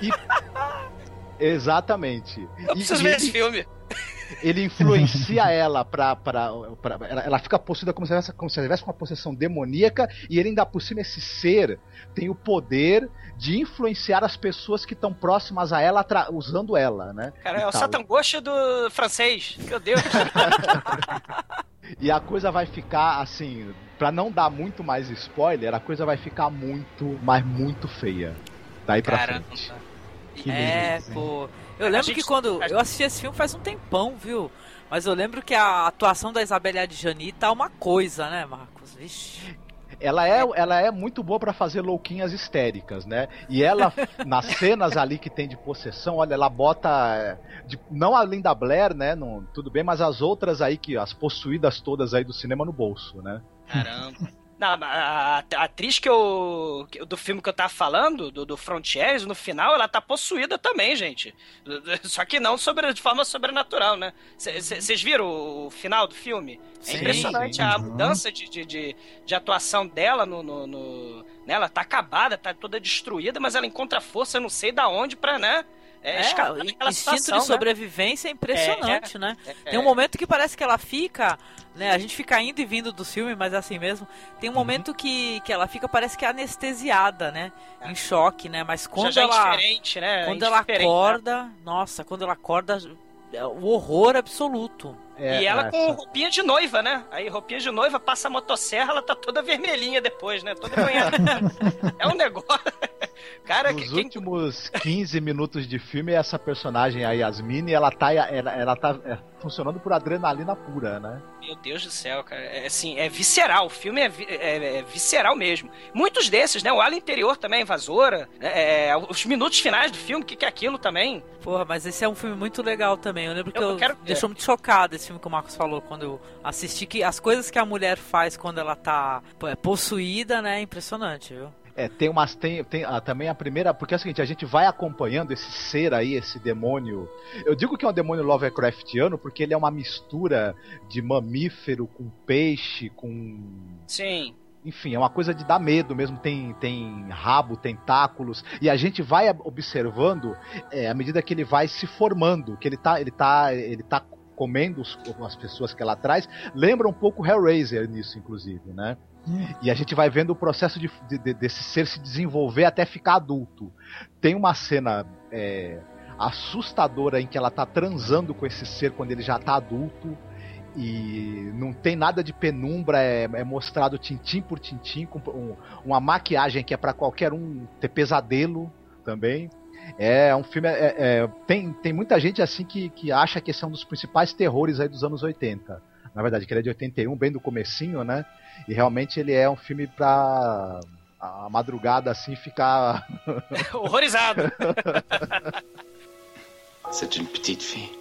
e Exatamente. Eu E- preciso e ver ele- esse filme. Ele influencia ela pra. pra, pra ela, ela fica possuída como se, tivesse, como se ela tivesse uma possessão demoníaca, e ele ainda por cima, esse ser tem o poder de influenciar as pessoas que estão próximas a ela, usando ela, né? Cara, E é o. Satan Ghost do francês. Meu Deus. E a coisa vai ficar assim, pra não dar muito mais spoiler, a coisa vai ficar muito, mas muito feia. Daí pra Caramba. frente. É, pô. Eu lembro gente- que quando a eu assisti esse filme faz um tempão, viu? Mas eu lembro que a atuação da Isabelle Adjani tá uma coisa, né, Marcos? Vixe. Ela é, ela é muito boa pra fazer louquinhas histéricas, né? E ela, nas cenas ali que tem de possessão, olha, ela bota. é, de- não a Linda Blair, né? Não, tudo bem, mas as outras aí, que as possuídas todas aí do cinema no bolso, né? Caramba. Não, a, a atriz que eu. do filme que eu tava falando, do, do Frontiers, no final, ela tá possuída também, gente. Só que não sobre, de forma sobrenatural, né? Vocês viram o final do filme? É impressionante sim. a Uhum. mudança de, de, de, de atuação dela no. no, no- né? Ela tá acabada, tá toda destruída, mas ela encontra força, não sei da onde, pra, né? É, É, escapar o daquela instinto situação, de né? sobrevivência é impressionante, É, né? é, Tem um é. momento que parece que ela fica, né? A gente fica indo e vindo do filme, mas é assim mesmo. Tem Uhum. um momento que, que ela fica, parece que anestesiada, né? Em choque, né? Mas quando já é ela. né? Quando ela Indiferente, acorda, nossa, quando ela acorda, é o horror absoluto. e ela com roupinha de noiva, né? Aí roupinha de noiva, passa a motosserra, ela tá toda vermelhinha depois, né? Toda banhada. é um negócio. Cara, Nos que- quem- últimos 15 minutos de filme, essa personagem, a Yasmine, ela tá, ela, ela tá é, funcionando por adrenalina pura, né? Meu Deus do céu, cara. É assim, é visceral. O filme é, vi- é- é visceral mesmo. Muitos desses, né? O Ala Interior também, né? É, os minutos finais do filme, o que, que é aquilo também? Porra, mas esse é um filme muito legal também. Eu lembro que Eu eu, quero deixou muito chocado esse filme que o Marcos falou quando eu assisti que as coisas que a mulher faz quando ela tá é, possuída, né? É impressionante, viu? É, tem umas. Tem, tem ah, também a primeira. Porque é o seguinte, a gente vai acompanhando esse ser aí, esse demônio. Eu digo que é um demônio Lovecraftiano porque ele é uma mistura de mamífero com peixe, com. Sim. Enfim, é uma coisa de dar medo mesmo. Tem, tem rabo, tentáculos. E a gente vai observando é, à medida que ele vai se formando, que ele tá. Ele tá. Ele tá comendo os- as pessoas que ela traz. Lembra um pouco Hellraiser nisso, inclusive, né? E a gente vai vendo o processo de, de- de- desse ser se desenvolver até ficar adulto. Tem uma cena é, assustadora em que ela tá transando com esse ser quando ele já tá adulto. E não tem nada de penumbra, é, é mostrado tintim por tintim, com um- uma maquiagem que é para qualquer um ter pesadelo também. É um filme. é- é- tem, tem muita gente assim que, que acha que esse é um dos principais terrores aí dos anos 80. Na verdade, que ele é de 81, bem do comecinho, né? E realmente ele é um filme pra a madrugada assim ficar. Horrorizado. C'est une petite fille.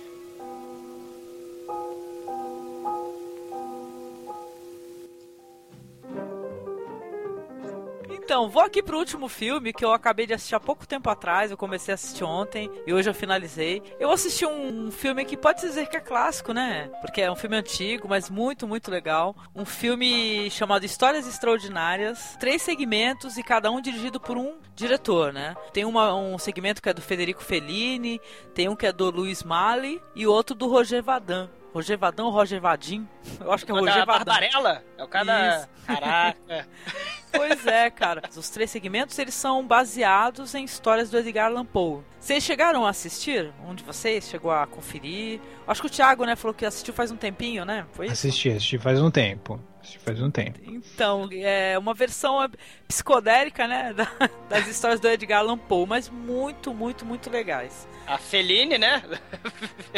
Então, vou aqui pro último filme que eu acabei de assistir há pouco tempo atrás. Eu comecei a assistir ontem e hoje eu finalizei. Eu assisti um filme que pode dizer que é clássico, né? Porque é um filme antigo, mas muito, muito legal. Um filme chamado Histórias Extraordinárias. Três segmentos e cada um dirigido por um diretor, né? Tem uma- um segmento que é do Federico Fellini, tem um que é do Luiz Mali e outro do Roger Vadim. Roger Vadim ou Roger Vadim? Eu acho que é O Roger da Vadim. Barbarella? É o cara da... Isso. Caraca. Pois é, cara. Os três segmentos eles são baseados em histórias do Edgar Allan Poe. Vocês chegaram a assistir? Um de vocês chegou a conferir? Acho que o Thiago, né, falou que assistiu faz um tempinho, né? Foi isso? Assisti, assisti faz um tempo. Faz um tempo. Então, é uma versão é, psicodélica, né, da- das histórias do Edgar Allan Poe, mas muito, muito, muito legais. A Feline, né?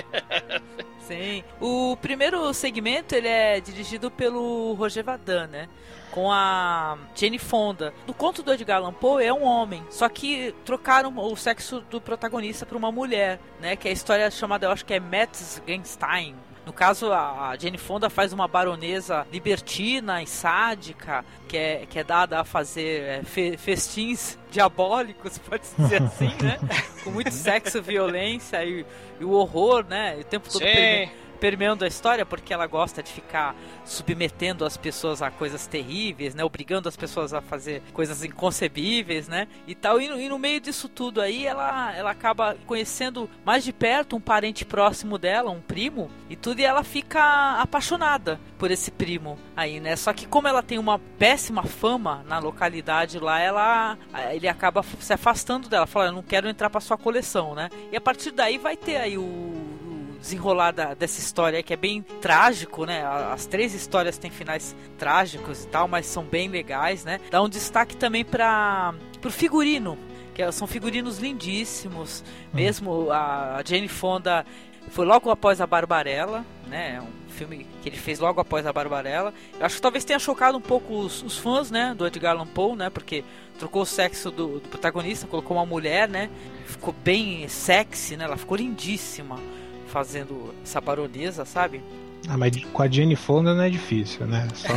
Sim. O primeiro segmento ele é dirigido pelo Roger Vadim, né? Com a Jane Fonda. No conto do Edgar Allan Poe é um homem, só que trocaram o sexo do protagonista para uma mulher, né? Que é a história chamada, eu acho que é Metz Genstein. No caso, a Jane Fonda faz uma baronesa libertina e sádica, que é, que é dada a fazer é, fe- festins diabólicos, pode dizer assim, né? Com muito sexo, violência e, e o horror, né? E o tempo todo permeando a história, porque ela gosta de ficar submetendo as pessoas a coisas terríveis, né? Obrigando as pessoas a fazer coisas inconcebíveis, né? E tal. E no, e no meio disso tudo aí, ela, ela acaba conhecendo mais de perto um parente próximo dela, um primo, e tudo, e ela fica apaixonada por esse primo aí, né? Só que como ela tem uma péssima fama na localidade lá, ela ele acaba se afastando dela, fala, eu não quero entrar pra sua coleção, né? E a partir daí vai ter aí o desenrolar da- dessa história que é bem trágico, né? As três histórias têm finais trágicos e tal, mas são bem legais, né? Dá um destaque também para pro figurino, que é- são figurinos lindíssimos. Mesmo a a Jane Fonda foi logo após a Barbarella, né? É Um filme que ele fez logo após a Barbarella. Eu acho que talvez tenha chocado um pouco os, os fãs, né? Do Edgar Allan Poe, né? Porque trocou o sexo do, do protagonista, colocou uma mulher, né? Ficou bem sexy, né? Ela ficou lindíssima fazendo essa baronesa, sabe? Ah, mas com a Jenny Fonda não é difícil, né? Só...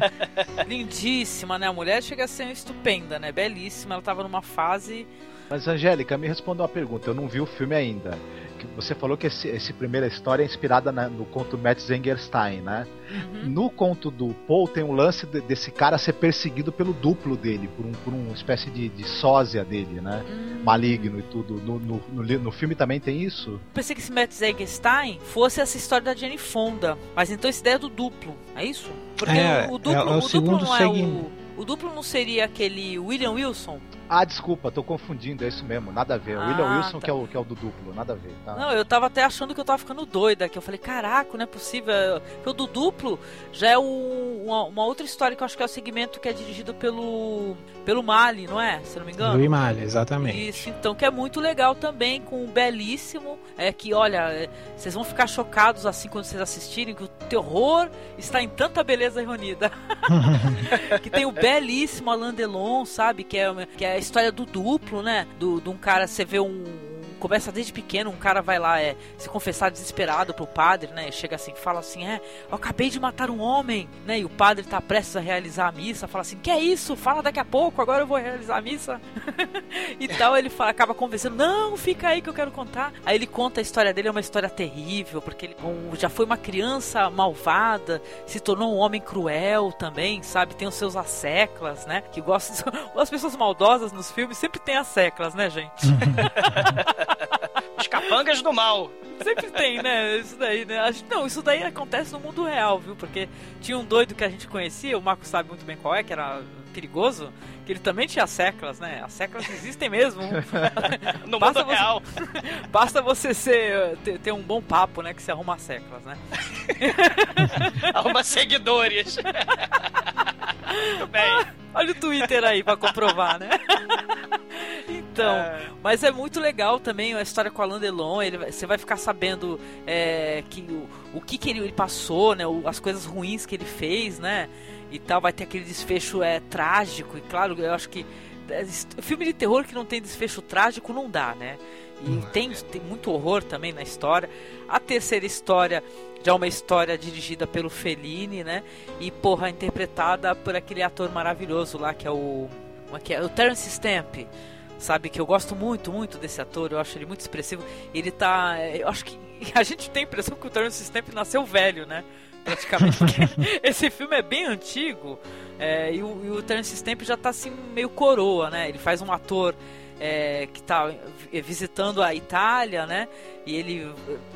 Lindíssima, né? A mulher chega a ser estupenda, né? Belíssima. Ela tava numa fase. Mas, Angélica, me responda uma pergunta. Eu não vi o filme ainda. Você falou que esse, esse primeira história é inspirada na, no conto Matt Zengerstein, né? Uhum. No conto do Paul tem um lance de, desse cara ser perseguido pelo duplo dele, por, um, por uma espécie de, de sósia dele, né? Uhum. Maligno e tudo. No, no, no, no, filme também tem isso? Pensei que esse Matt Zengerstein fosse essa história da Jenny Fonda, mas então essa ideia é do duplo, é isso? Porque é, o, o duplo, é, é o, o duplo não é o o duplo não seria aquele William Wilson? Ah, desculpa, tô confundindo, é isso mesmo, nada a ver. O Ah, William Wilson tá. que, é o, que é o do duplo, nada a ver, tá? Não, eu tava até achando que eu tava ficando doida, que eu falei, caraca, não é possível. Porque o do duplo já é um- uma, uma outra história que eu acho que é o segmento que é dirigido pelo pelo Mali, não é? Se eu não me engano. Louis Malle, exatamente. Isso, então, que é muito legal também, com um belíssimo. É que, olha, é, vocês vão ficar chocados assim quando vocês assistirem, que o terror está em tanta beleza reunida. que tem o belíssimo Alain Delon, sabe? Que é, que é a história do duplo, né? Do, de um cara, você vê um. Começa desde pequeno, um cara vai lá é, se confessar desesperado pro padre, né? Chega assim, fala assim: É, eu acabei de matar um homem, né? E o padre tá prestes a realizar a missa, fala assim: Que é isso? Fala daqui a pouco, agora eu vou realizar a missa. e tal, ele fala- acaba conversando: Não, fica aí que eu quero contar. Aí ele conta a história dele, é uma história terrível, porque ele um, já foi uma criança malvada, se tornou um homem cruel também, sabe? Tem os seus asseclas, né? Que gostam. As pessoas maldosas nos filmes sempre tem asseclas, né, gente? Os capangas do mal. Sempre tem, né? Isso daí, né? Não, isso daí acontece no mundo real, viu? Porque tinha um doido que a gente conhecia, o Marco sabe muito bem qual é, que era perigoso, que ele também tinha seclas, né? As seclas existem mesmo. No Basta mundo você- real. Basta você ser, ter, ter um bom papo, né? Que você arruma seclas, né? Arruma seguidores. Muito bem. Olha o Twitter aí pra comprovar, né? Então, mas é muito legal também a história com o Alain Delon. Ele, você vai ficar sabendo é, que o, o que, que ele, ele passou, né? o- as coisas ruins que ele fez, né? E tal. Vai ter aquele desfecho é, trágico. E claro, eu acho que é, filme de terror que não tem desfecho trágico não dá, né? E tem, tem muito horror também na história. A terceira história já é uma história dirigida pelo Fellini, né? E, porra, interpretada por aquele ator maravilhoso lá que é o. Como é que é? O Terence Stamp. Sabe que eu gosto muito, muito desse ator, eu acho ele muito expressivo. Ele tá. Eu acho que. A gente tem a impressão que o Terence Stamp nasceu velho, né? Praticamente. Esse filme é bem antigo. é, e, o, e o Terence Stamp já tá assim meio coroa, né? Ele faz um ator é, que tá vi- visitando a Itália, né? E ele.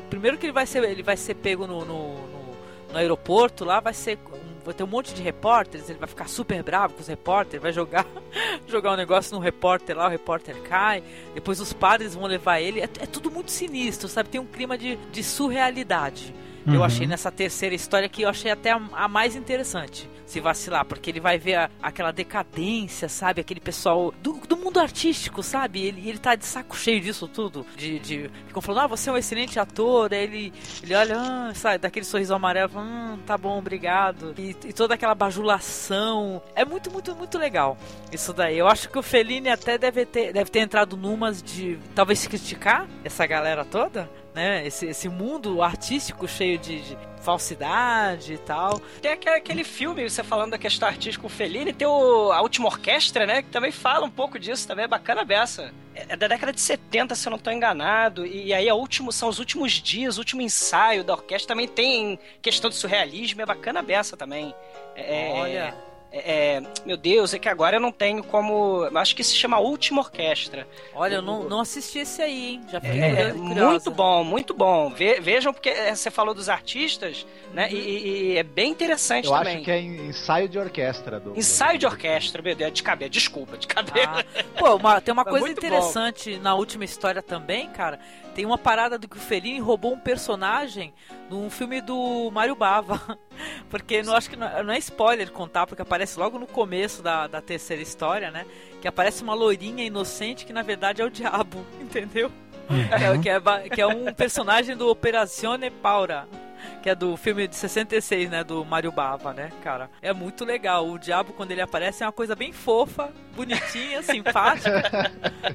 Primeiro que ele vai ser, ele vai ser pego no, no, no- no aeroporto lá, vai ser. Vai ter um monte de repórteres, ele vai ficar super bravo com os repórteres, vai jogar jogar um negócio num repórter lá, o repórter cai, depois os padres vão levar ele. É, é tudo muito sinistro, sabe? Tem um clima de, de surrealidade. Eu Uhum. achei nessa terceira história que eu achei até a, a mais interessante. Se vacilar, porque ele vai ver a- aquela decadência, sabe? Aquele pessoal do, do mundo artístico, sabe? Ele, ele tá de saco cheio disso tudo. De, de, ficam falando, ah, você é um excelente ator. Aí ele, ele olha, ah, sabe, daquele sorriso amarelo, fala, hum, tá bom, obrigado. E, e toda aquela bajulação. É muito, muito, muito legal. Isso daí. Eu acho que o Fellini até deve ter, deve ter entrado numas de talvez se criticar essa galera toda. Né? Esse, esse mundo artístico cheio de, de falsidade e tal. Tem aquele, aquele filme, você falando da questão artística o Fellini, tem o, a Última Orquestra, né? Que também fala um pouco disso, também é bacana a beça. É é da década de 70, se eu não estou enganado. E aí é o último, são os últimos dias, o último ensaio da orquestra. Também tem questão de surrealismo, é bacana a beça também. É, Olha. É- é- meu Deus, é que agora eu não tenho como. eu Acho que se chama Última Orquestra. Olha, eu não, não assisti esse aí, hein? Já fiquei É, muito bom, muito bom. Ve- vejam, porque é, você falou dos artistas, né? E, e- e é bem interessante Eu também. acho que é en- ensaio de orquestra. Do, Ensaio de orquestra, meu Deus, de cabeça, desculpa, de cabeça. Ah, pô, uma- tem uma É coisa muito bom. interessante na última história também, cara. Tem uma parada do que o Fellini roubou um personagem num filme do Mário Bava. Porque não acho que não, não é spoiler contar, porque aparece logo no começo da, da terceira história, né? Que aparece uma loirinha inocente que na verdade é o diabo, entendeu? Que, é, que, é, que é um personagem do Operazione Paura. Que é do filme de 66, né? Do Mário Bava, né, cara? É muito legal. O diabo, quando ele aparece, é uma coisa bem fofa, bonitinha, simpática.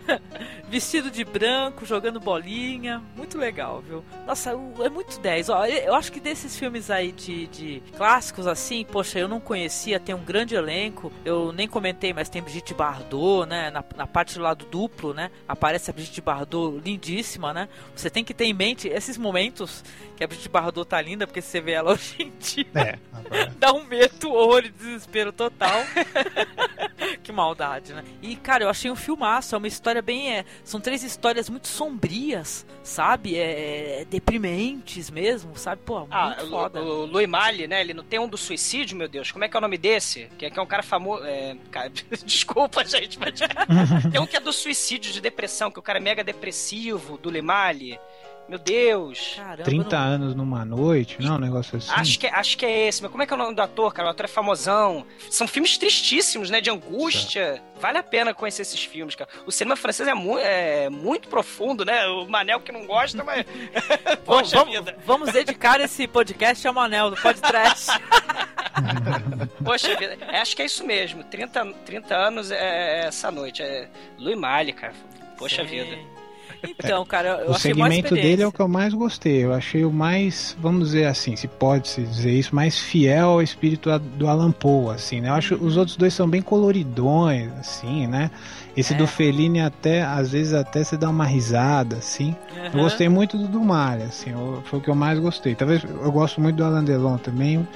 Vestido de branco, jogando bolinha. Muito legal, viu? Nossa, é muito 10. Ó, eu acho que desses filmes aí de, de clássicos assim, poxa, eu não conhecia, tem um grande elenco. Eu nem comentei, mas tem Brigitte Bardot, né? Na, na parte do lado duplo, né? Aparece a Brigitte Bardot lindíssima, né? Você tem que ter em mente esses momentos que a Brigitte Bardot tá linda, porque você vê ela hoje em dia. É, Dá um medo, horror e desespero total. que maldade, né? E, cara, eu achei um filmaço. É uma história bem. É, são três histórias muito sombrias, sabe? É, é deprimentes mesmo, sabe? Pô, muito Ah, foda. o, o Louis Malle, né? Ele não tem um do suicídio, meu Deus. Como é que é o nome desse? Que é, que é um cara famoso. É, cara, desculpa, gente, mas tem um que é do suicídio, de depressão, que o cara é mega depressivo, do Louis Malle. Meu Deus. Caramba, 30 anos numa noite, não? Um negócio assim. Acho que, é- acho que é esse, mas como é que é o nome do ator, cara? O ator é famosão. São filmes tristíssimos, né? De angústia. Vale a pena conhecer esses filmes, cara. O cinema francês é, mu é muito profundo, né? O Manel que não gosta, mas. Vamos, Poxa vamos, vida. vamos dedicar esse podcast ao Manel do podcast. Poxa vida. É, acho que é isso mesmo. 30, 30 anos é essa noite. É Louis Malle, cara. Poxa Sim. vida. Então, cara, eu o achei segmento dele é o que eu mais gostei. Eu achei o mais, vamos dizer assim, se pode se dizer isso, mais fiel ao espírito do Alan Poe, assim, né? Eu acho que os outros dois são bem coloridões, assim, né? Esse É. do Fellini até, às vezes até você dá uma risada, assim. Aham. Eu gostei muito do do Mario, assim, foi o que eu mais gostei. Talvez eu gosto muito do Alan Delon também,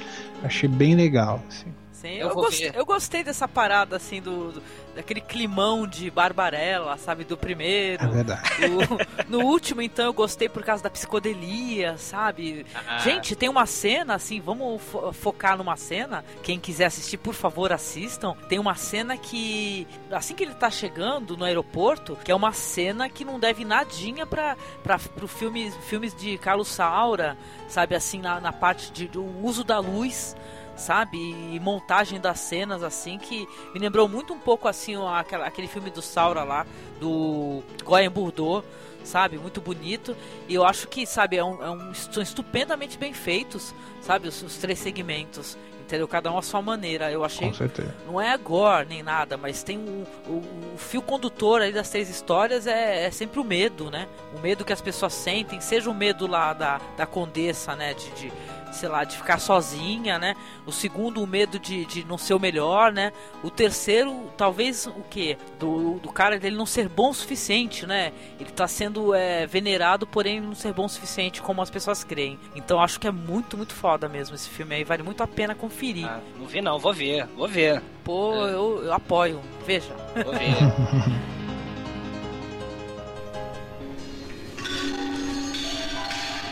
achei bem legal, assim. Sim, Eu eu, ver. eu gostei dessa parada, assim, do, do- daquele climão de Barbarella, sabe, do primeiro. É verdade. O- no último, então, eu gostei por causa da psicodelia, sabe? Ah. Gente, tem uma cena, assim, vamos fo- focar numa cena. Quem quiser assistir, por favor, assistam. Tem uma cena que, assim que ele tá chegando no aeroporto, que é uma cena que não deve nadinha pra, pra, pro filme, filmes de Carlos Saura, sabe, assim, na, na parte de, do uso da luz sabe? E montagem das cenas, assim, que me lembrou muito um pouco, assim, aquela, aquele filme do Saura lá, do Goyen Bourdeau, sabe? Muito bonito. E eu acho que, sabe, é um, é um- são estupendamente bem feitos, sabe? Os, os três segmentos. Entendeu? Cada um à sua maneira. Eu achei Com certeza. não é gore nem nada, mas tem o, o, o fio condutor aí das três histórias é, é sempre o medo, né? O medo que as pessoas sentem, seja o medo lá da, da condessa, né? De, de, sei lá, de ficar sozinha, né? O segundo, o medo de, de não ser o melhor, né? O terceiro, talvez o que? Do, do cara dele não ser bom o suficiente, né? Ele tá sendo é, venerado, porém não ser bom o suficiente como as pessoas creem. Então acho que é muito, muito foda mesmo esse filme aí. Vale muito a pena conferir. Ah, não vi não, vou ver, vou ver. Pô, eu, eu apoio. Veja. Vou ver.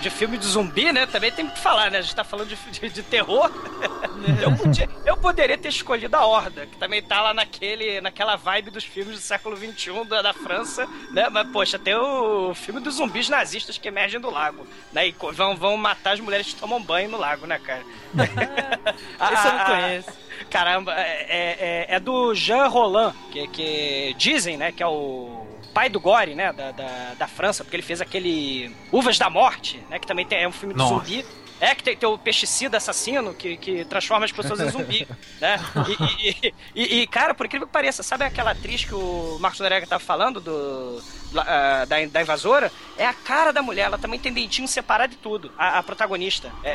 de filme de zumbi, né? Também tem que falar, né? A gente tá falando de, de, de terror. eu, podia- eu poderia ter escolhido a Horda, que também tá lá naquele, naquela vibe dos filmes do século XXI da, da França, né? Mas, poxa, tem o filme dos zumbis nazistas que emergem do lago, né? E vão, vão matar as mulheres que tomam banho no lago, né, cara? Esse eu não conheço. Caramba, é, é- é do Jean Roland, que, que dizem, né, que é o pai do Gore, né, da, da, da França, porque ele fez aquele Uvas da Morte, né, que também tem, é um filme de Nossa. zumbi. É que tem, tem o pesticida assassino que, que transforma as pessoas em zumbi, né? E, e- e- e, cara, por incrível que pareça, sabe aquela atriz que o Marcos Norega tava falando do ah, da, da invasora? É a cara da mulher, ela também tem dentinho separado de tudo, a, a protagonista. É,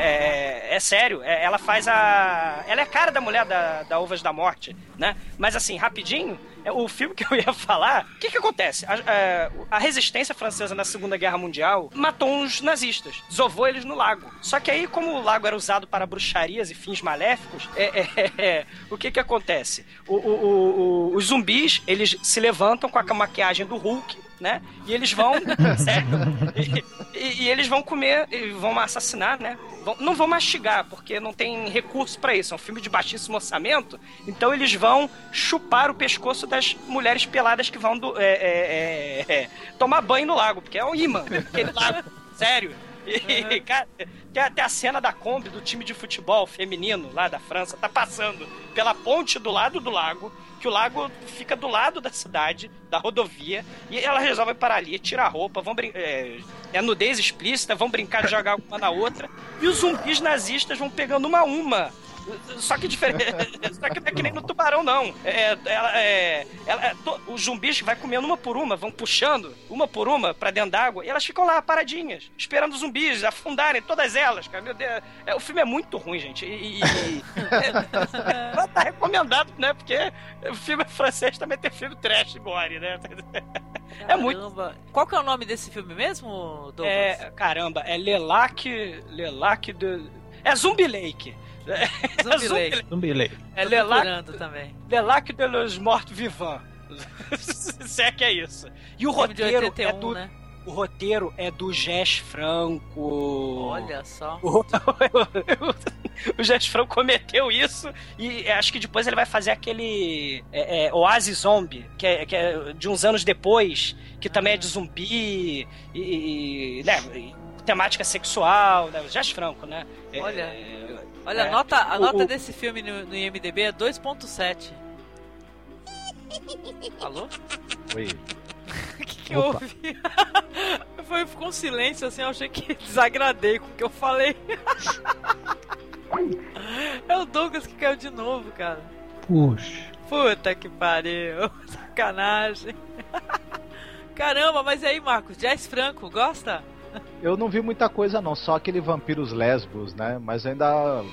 é- é sério, é- ela faz a. Ela é a cara da mulher da, da Uvas da Morte, né? Mas assim, rapidinho, é, o filme que eu ia falar, o que que acontece? A, a- a resistência francesa na Segunda Guerra Mundial matou uns nazistas, desovou eles no lago. Só que aí, como o lago era usado para bruxarias e fins maléficos, é, é, é, o que que acontece? O- o- o- os zumbis, eles se levantam com a maquiagem do Hulk, né? E eles vão, sério, e, e- e eles vão comer, e vão assassinar, né? Não vão mastigar, porque não tem recurso pra isso. É um filme de baixíssimo orçamento. Então eles vão chupar o pescoço das mulheres peladas que vão do- é, é, é, é, tomar banho no lago, porque é um imã, aquele lago, sério. E, cara, tem até a cena da Kombi do time de futebol feminino lá da França, tá passando pela ponte do lado do lago, que o lago fica do lado da cidade, da rodovia, e ela resolve parar ali, tira a roupa, vão brin- é, é nudez explícita, vão brincar de jogar uma na outra, e os zumbis nazistas vão pegando uma a uma Só que diferente. Só que não é que nem no tubarão, não. É, ela, é, ela, é, to, os zumbis vai comendo uma por uma, vão puxando uma por uma pra dentro d'água e elas ficam lá paradinhas, esperando os zumbis afundarem, todas elas, cara. Meu Deus. É, o filme é muito ruim, gente. E. e é, tá recomendado, né? Porque o filme francês também tem filme trash gore, né? Caramba. É muito. Qual que é o nome desse filme mesmo, Douglas? É, caramba, é Lelac. Lelac de. É Zumbi Lake. Zumbi Lake. Zumbi Lake. É Lelac, também. Lelac de los Mortos Vivants. Se é que é isso. E o roteiro 81, é do. né? O roteiro é do Jess Franco. Olha só. O, o Jess Franco cometeu isso e acho que depois ele vai fazer aquele é, é, Oasis Zombie, que é, que é de uns anos depois, que também é de zumbi e, e, né, e temática sexual, né? O Jess Franco, né? É, Olha. É, a nota, a o- nota o- desse filme no, no IMDB é 2.7. Alô? Oi. O que, que houve? Foi, ficou um silêncio assim, eu achei que desagradei com o que eu falei. é o Douglas que caiu de novo, cara. Puxa. Puta que pariu. Sacanagem. Caramba, mas e aí, Marcos? Jazz Franco, gosta? Eu não vi muita coisa não, só aquele Vampiros Lesbos, né? Mas ainda.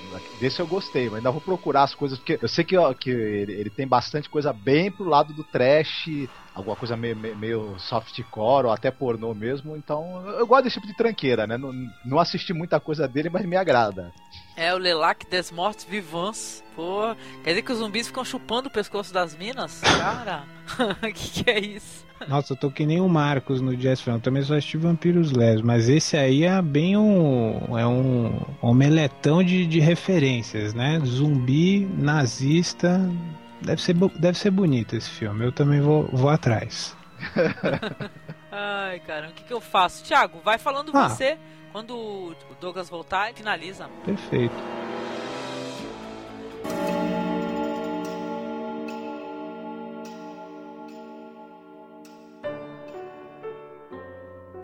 Desse eu gostei, mas ainda vou procurar as coisas, porque eu sei que, ó, que ele, ele tem bastante coisa bem pro lado do trash, alguma coisa meio, meio, softcore ou até pornô mesmo, então eu gosto desse tipo de tranqueira, né? Não, não assisti muita coisa dele, mas me agrada. É o Lelac des Mortos Vivants. Pô, quer dizer que os zumbis ficam chupando o pescoço das minas? Cara, que que é isso? Nossa, eu tô que nem o Marcos no Jazz Fan. Eu também só assisti Vampiros Les, mas esse aí é bem um. É um omeletão de, de referências, né? Zumbi, nazista. Deve ser, deve ser bonito esse filme. Eu também vou, vou atrás. Ai, caramba, o que, que eu faço? Thiago, vai falando Ah. você. Quando o Douglas voltar, finaliza. Perfeito.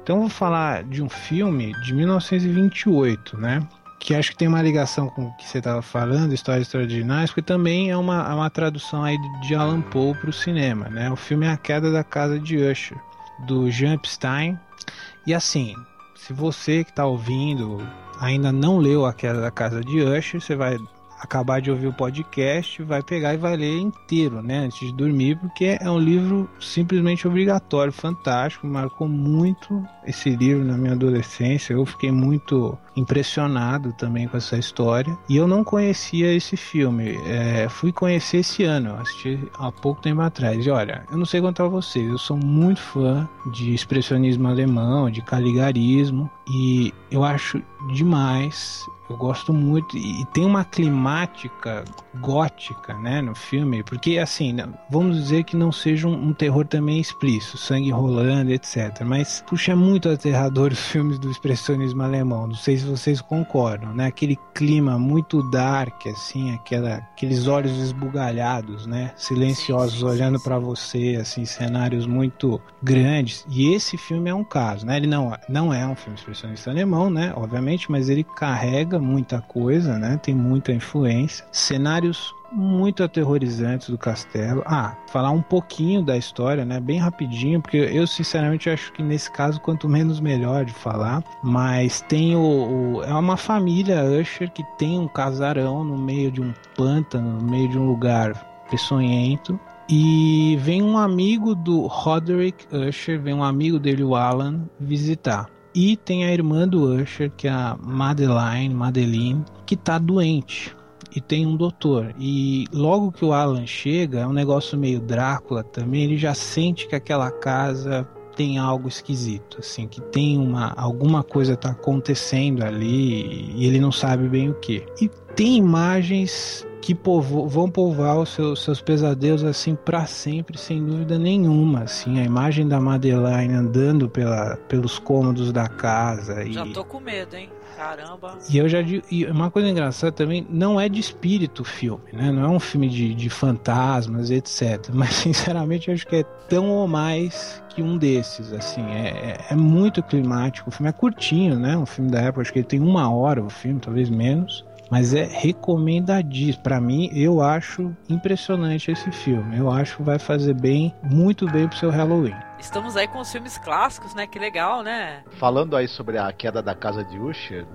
Então vou falar de um filme de 1928, né? Que acho que tem uma ligação com o que você estava falando, Histórias Extraordinárias, porque também é uma, é uma tradução aí de Alan Poe para o cinema, né? O filme é A Queda da Casa de Usher, do Jean Epstein. E assim, se você que está ouvindo ainda não leu A Queda da Casa de Usher, você vai acabar de ouvir o podcast, vai pegar e vai ler inteiro, né, antes de dormir, porque é um livro simplesmente obrigatório, fantástico, marcou muito esse livro na minha adolescência. Eu fiquei muito impressionado também com essa história e eu não conhecia esse filme. É, fui conhecer esse ano, assisti há pouco tempo atrás. E olha, eu não sei quanto a vocês, eu sou muito fã de expressionismo alemão, de caligarismo e eu acho demais. Eu gosto muito e tem uma climática gótica, né, no filme, porque assim, vamos dizer que não seja um, um terror também explícito, sangue rolando, etc. Mas puxa é muito aterrador os filmes do expressionismo alemão. Não sei se vocês concordam, né? Aquele clima muito dark, assim, aquela, aqueles olhos esbugalhados, né, silenciosos olhando para você, assim, cenários muito grandes. E esse filme é um caso, né? Ele não, não é um filme expressionista alemão, né? Obviamente, mas ele carrega muita coisa, né? Tem muita influência. Cenários muito aterrorizantes do castelo. Ah, falar um pouquinho da história, né? Bem rapidinho, porque eu sinceramente acho que nesse caso quanto menos melhor de falar. Mas tem o, o- é uma família Usher que tem um casarão no meio de um pântano, no meio de um lugar peçonhento. E vem um amigo do Roderick Usher, vem um amigo dele, o Alan, visitar. E tem a irmã do Usher, que é a Madeline, Madeline, que tá doente. E tem um doutor. E logo que o Alan chega, é um negócio meio Drácula também, ele já sente que aquela casa tem algo esquisito, assim, que tem uma alguma coisa tá acontecendo ali e ele não sabe bem o que. E tem imagens que povo- vão povoar os seus, seus pesadelos assim para sempre, sem dúvida nenhuma. Assim, a imagem da Madeline andando pela, pelos cômodos da casa e Já tô com medo, hein? Caramba. e eu já e uma coisa engraçada também, não é de espírito o filme, né? Não é um filme de, de fantasmas, etc. Mas sinceramente eu acho que é tão ou mais que um desses, assim. É, é- é muito climático. O filme é curtinho, né? Um filme da época, acho que ele tem uma hora o filme, talvez menos. Mas é recomendadíssimo. Para mim, eu acho impressionante esse filme. Eu acho que vai fazer bem, muito bem pro seu Halloween. Estamos aí com os filmes clássicos, né? Que legal, né? Falando aí sobre a queda da casa de Usher,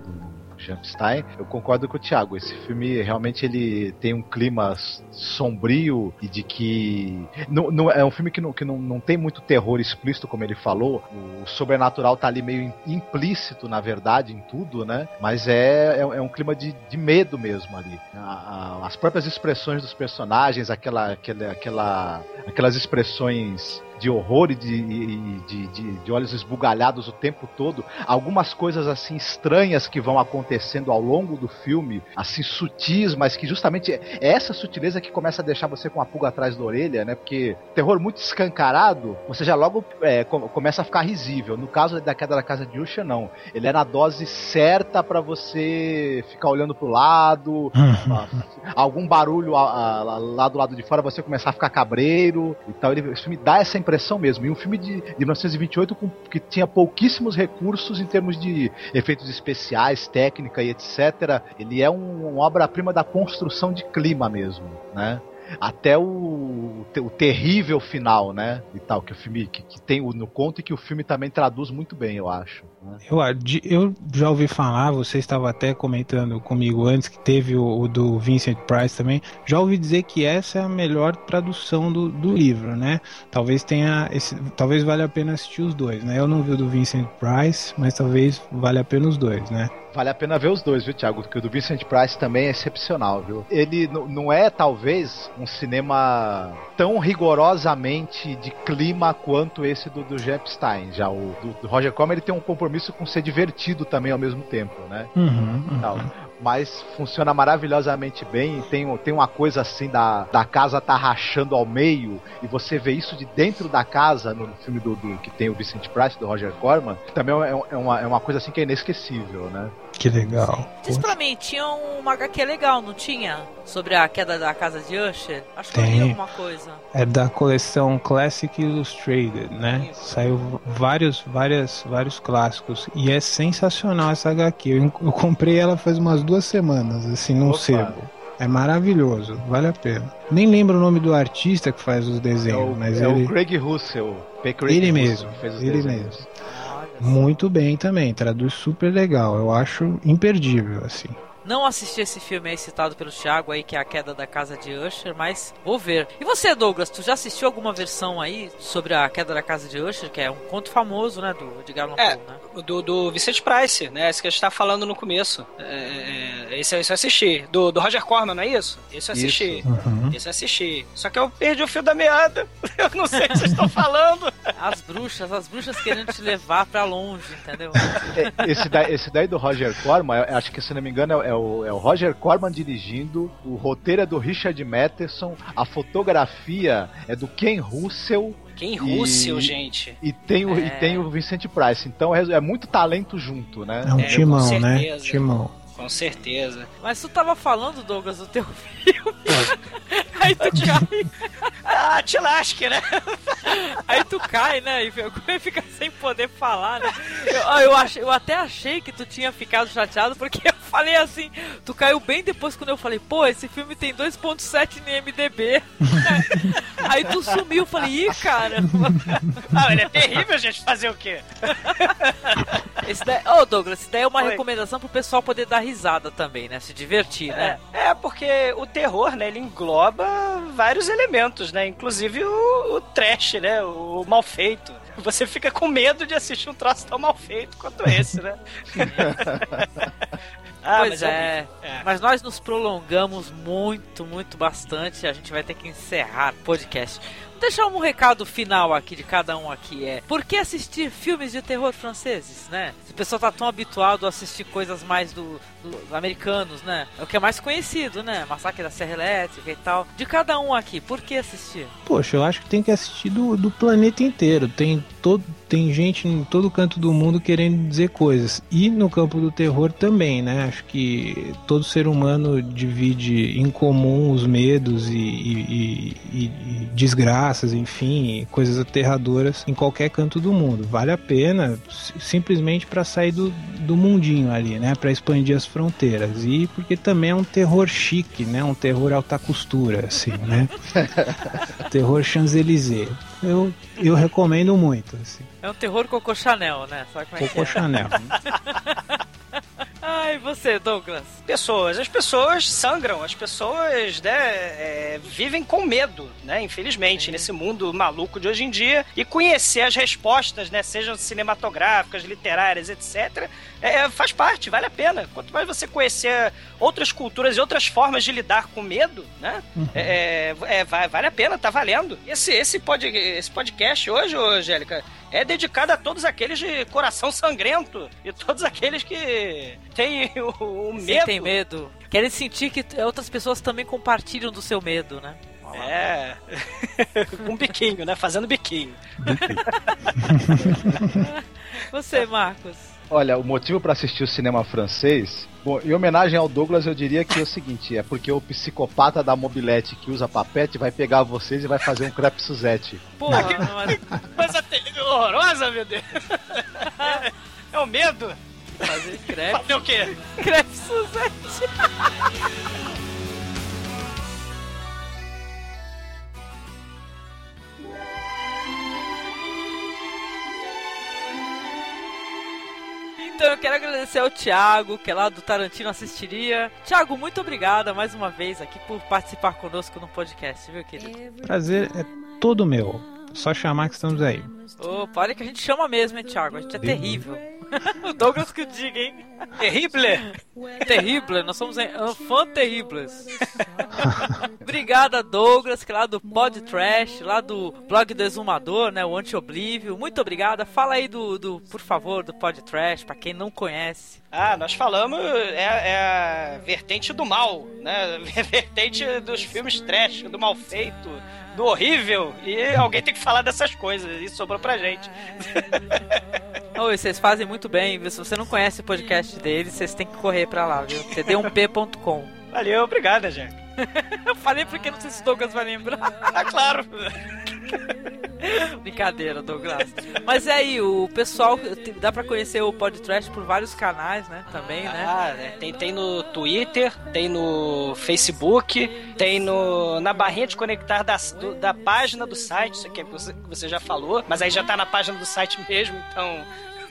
do Jumpstein, eu concordo com o Thiago. Esse filme realmente ele tem um clima sombrio e de que. Não, não, é um filme que, não, que não, não tem muito terror explícito, como ele falou. O sobrenatural tá ali meio implícito, na verdade, em tudo, né? Mas é, é, é um clima de, de medo mesmo ali. A, a, as próprias expressões dos personagens, aquela, aquela, aquela, aquelas expressões de horror e de, de, de, de, olhos esbugalhados o tempo todo. Algumas coisas assim estranhas que vão acontecendo ao longo do filme, assim sutis, mas que justamente é essa sutileza que começa a deixar você com a pulga atrás da orelha, né? Porque terror muito escancarado, você já logo é, começa a ficar risível. No caso da queda da casa de Usha, não. Ele é na dose certa para você ficar olhando pro lado, algum barulho a, a, lá do lado de fora, você começar a ficar cabreiro. Então ele, esse filme dá essa impressão mesmo. E um filme de, de 1928 com, que tinha pouquíssimos recursos em termos de efeitos especiais, técnica e etc. Ele é um, uma obra-prima da construção de clima mesmo, né? até o, o terrível final, né? E tal, que o filme que, que tem no conto e que o filme também traduz muito bem, eu acho. Né? Eu, eu já ouvi falar, você estava até comentando comigo antes que teve o, o, do Vincent Price também. Já ouvi dizer que essa é a melhor tradução do, do livro, né? Talvez tenha esse, talvez valha a pena assistir os dois, né? Eu não vi o do Vincent Price, mas talvez valha a pena os dois, né? Vale a pena ver os dois, viu, Thiago? Porque o do Vincent Price também é excepcional, viu? Ele não é, talvez, um cinema tão rigorosamente de clima quanto esse do, do Epstein. Já o do, do Roger Corman, ele tem um compromisso com ser divertido também ao mesmo tempo, né? Uhum, uhum mas funciona maravilhosamente bem. Tem, tem uma coisa assim da, da casa tá rachando ao meio e você vê isso de dentro da casa no filme do, do que tem o Vicente Price, do Roger Corman, também é, é, uma, é uma coisa assim que é inesquecível, né? Que legal. Diz pra mim, tinha uma HQ legal, não tinha? Sobre a queda da casa de Usher? Acho que Tem. eu li alguma coisa. É da coleção Classic Illustrated, né? Isso. Saiu vários, várias, vários clássicos. E é sensacional essa HQ. Eu, eu comprei ela faz umas duas semanas, assim, num Opa. sebo. É maravilhoso, vale a pena. Nem lembro o nome do artista que faz os desenhos, é o, mas é ele. o Craig Russell. Craig ele Russell, mesmo. ele desenhos. mesmo. Muito bem também, traduz super legal. Eu acho imperdível, assim. Não assisti esse filme aí citado pelo Thiago aí, que é a queda da casa de Usher, mas vou ver. E você, Douglas, tu já assistiu alguma versão aí sobre a queda da casa de Usher, que é um conto famoso, né, do Edgar Allan é, Poe, né? Do, do Vicente Price, né? Esse que a gente tá falando no começo. É, é esse, esse eu assisti. Do, do Roger Corman, não é isso? Esse eu assisti. Uhum. Esse eu assisti. Só que eu perdi o fio da meada. Eu não sei o que vocês estão falando. As bruxas, as bruxas querendo te levar pra longe, entendeu? É, esse, daí, esse daí do Roger Corman, acho que se não me engano é o, é o Roger Corman dirigindo, o roteiro é do Richard Matheson, a fotografia é do Ken Russell. Ken Russell, gente. E tem, o, é... e tem o Vicente Price. Então é, é muito talento junto, né? É um é, timão, né? Timão. Com certeza. Mas tu tava falando, Douglas, do teu filme. Aí tu cai. ah, te lasque, né? Aí tu cai, né? E fica sem poder falar, né? Eu, eu, ach, eu até achei que tu tinha ficado chateado porque eu falei assim. Tu caiu bem depois quando eu falei, pô, esse filme tem 2,7 no MDB. Aí tu sumiu, eu falei, ih, cara. Ah, ele é terrível, gente. Fazer o quê? Esse daí, oh, Douglas, isso daí é uma Oi. recomendação pro pessoal poder dar risada também, né? Se divertir, né? É, é, porque o terror, né? Ele engloba vários elementos, né? Inclusive o, o trash, né? O mal feito. Você fica com medo de assistir um troço tão mal feito quanto esse, né? Ah, pois mas é. é. Mas nós nos prolongamos muito, muito bastante. A gente vai ter que encerrar o podcast deixar um recado final aqui de cada um aqui é por que assistir filmes de terror franceses, né? O pessoal tá tão habituado a assistir coisas mais do, do americanos, né? É o que é mais conhecido, né? Massacre da Serra Elétrica e tal. De cada um aqui, por que assistir? Poxa, eu acho que tem que assistir do, do planeta inteiro. Tem todo tem gente em todo canto do mundo querendo dizer coisas. E no campo do terror também, né? Acho que todo ser humano divide em comum os medos e, e, e, e desgraças, enfim, coisas aterradoras em qualquer canto do mundo. Vale a pena simplesmente para sair do, do mundinho ali, né? Para expandir as fronteiras. E porque também é um terror chique, né? Um terror alta costura, assim, né? terror Champs-Élysées. Eu, eu recomendo muito. Assim. É um terror Coco Chanel, né? Sabe como é Coco é? Chanel. Ai, você, Douglas? Pessoas. As pessoas sangram, as pessoas né, é, vivem com medo, né? Infelizmente, nesse mundo maluco de hoje em dia. E conhecer as respostas, né? Sejam cinematográficas, literárias, etc., é, faz parte, vale a pena. Quanto mais você conhecer outras culturas e outras formas de lidar com medo, né? Uhum. É, é, vai, vale a pena, tá valendo. Esse, esse, pod, esse podcast hoje, Angélica, é dedicado a todos aqueles de coração sangrento e todos aqueles que têm o, o medo. Sentem medo. Querem sentir que outras pessoas também compartilham do seu medo, né? É. Com biquinho, né? Fazendo biquinho. Você, Marcos. Olha, o motivo para assistir o cinema francês, bom, em homenagem ao Douglas, eu diria que é o seguinte: é porque o psicopata da mobilete que usa papete vai pegar vocês e vai fazer um crepe Suzette. Porra, mas... Coisa horrorosa, meu Deus. É o medo. Fazer crepe. Fazer o quê? Crepe Suzette. Então eu quero agradecer ao Thiago, que é lá do Tarantino Assistiria. Thiago, muito obrigada mais uma vez aqui por participar conosco no podcast, viu, querido? Prazer é todo meu. Só chamar que estamos aí. Opa, olha que a gente chama mesmo, hein, Thiago? A gente é terrível. o Douglas que o diga, hein? Terrible. Terrible, nós somos fã terribles. Obrigada, Douglas, que é lá do Pod Trash, lá do blog do Exumador, né? O Anti-Oblívio. Muito obrigada. Fala aí do, do, por favor, do Pod Trash, pra quem não conhece. Ah, nós falamos, é, é a vertente do mal, né? Vertente dos filmes trash, do mal feito, do horrível. E alguém tem que falar dessas coisas. Isso sobrou pra gente. Oi, vocês fazem muito bem. Se você não conhece o podcast deles, vocês têm que correr pra lá, viu? td1p.com. Valeu, obrigado, Jack. Eu falei porque não sei se o Douglas vai lembrar. Ah, claro. Brincadeira, Douglas. Mas é aí, o pessoal, dá pra conhecer o podcast por vários canais, né? Também, né? Ah, né? Tem, tem no Twitter, tem no Facebook, tem no, na barrinha de conectar da, do- da página do site, isso aqui é que você, você já falou, mas aí já tá na página do site mesmo, então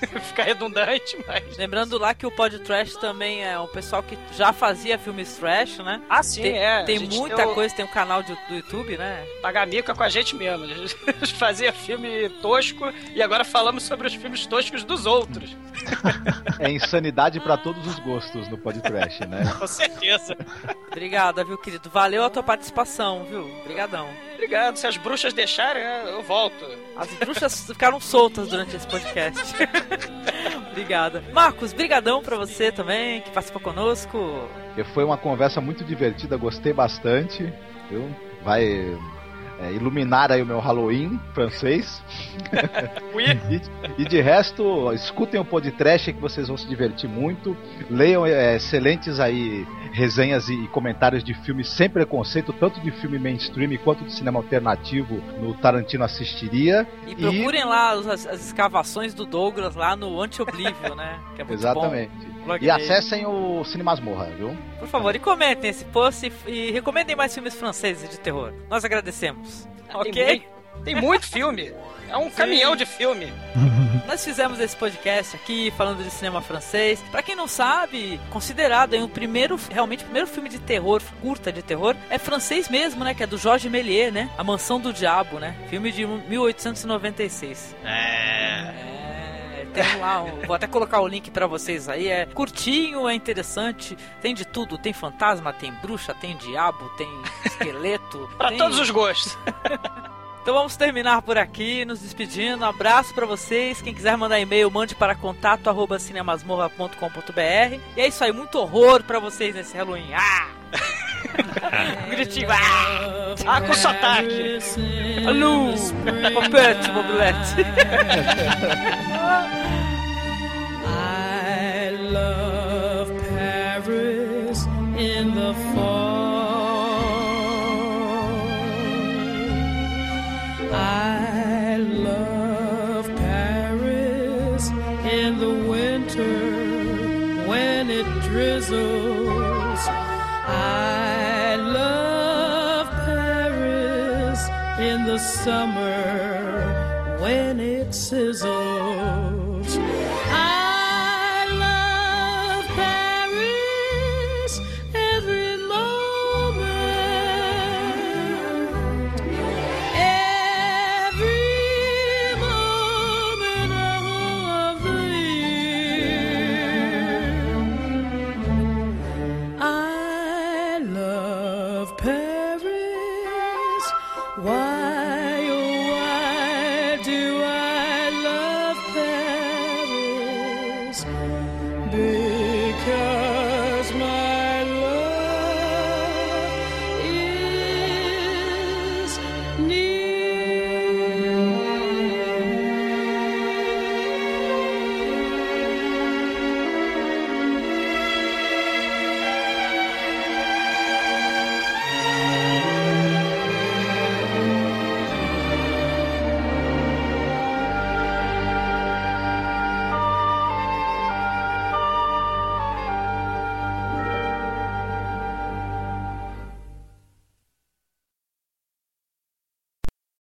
fica redundante, mas... Lembrando lá que o Pod Trash também é um pessoal que já fazia filmes trash, né? Ah, sim, tem, é. Tem muita tem o- coisa, tem um canal de- do YouTube, né? Pagar mica com a gente mesmo. A gente fazia filme tosco e agora falamos sobre os filmes toscos dos outros. É insanidade pra todos os gostos no podcast, né? Com certeza. Obrigada, viu, querido? Valeu a tua participação, viu? Obrigadão. Obrigado. Se as bruxas deixarem, eu volto. As bruxas ficaram soltas durante esse podcast. Obrigada. Marcos, brigadão pra você também, que participou conosco. Foi uma conversa muito divertida, gostei bastante. Vai é, iluminar aí o meu Halloween francês. e, e de resto, escutem o podcast que vocês vão se divertir muito. Leiam é, excelentes aí resenhas e, e comentários de filmes sem preconceito, tanto de filme mainstream quanto de cinema alternativo no Tarantino Assistiria. E procurem lá as, as escavações do Douglas lá no Anti-Oblívio, né? É Exatamente. bom. Blog E dele. acessem o Cinemasmorra, viu? Por favor, e comentem esse post e, e recomendem mais filmes franceses de terror. Nós agradecemos. ok? Tem muito, tem muito filme. É um caminhão de filme. Nós fizemos esse podcast aqui falando de cinema francês. Pra quem não sabe, considerado o primeiro, realmente o primeiro filme de terror, curta de terror, é francês mesmo, né? Que é do Jorge Méliès, né? A Mansão do Diabo, né? Filme de 1896. É. Tem lá, um- vou até colocar o link pra vocês aí. É curtinho, é interessante, tem de tudo. Tem fantasma, tem bruxa, tem diabo, tem esqueleto. Pra tem- todos os gostos. Então vamos terminar por aqui, nos despedindo. Um abraço pra vocês. Quem quiser mandar e-mail, mande para contato arroba cinemasmorra.com.br. E é isso aí, muito horror pra vocês nesse Halloween. Ah! gritinho. Ah! Ah, com sotaque. Alô! Papete, mobilete. I love Paris in the fall. I the summer when it sizzles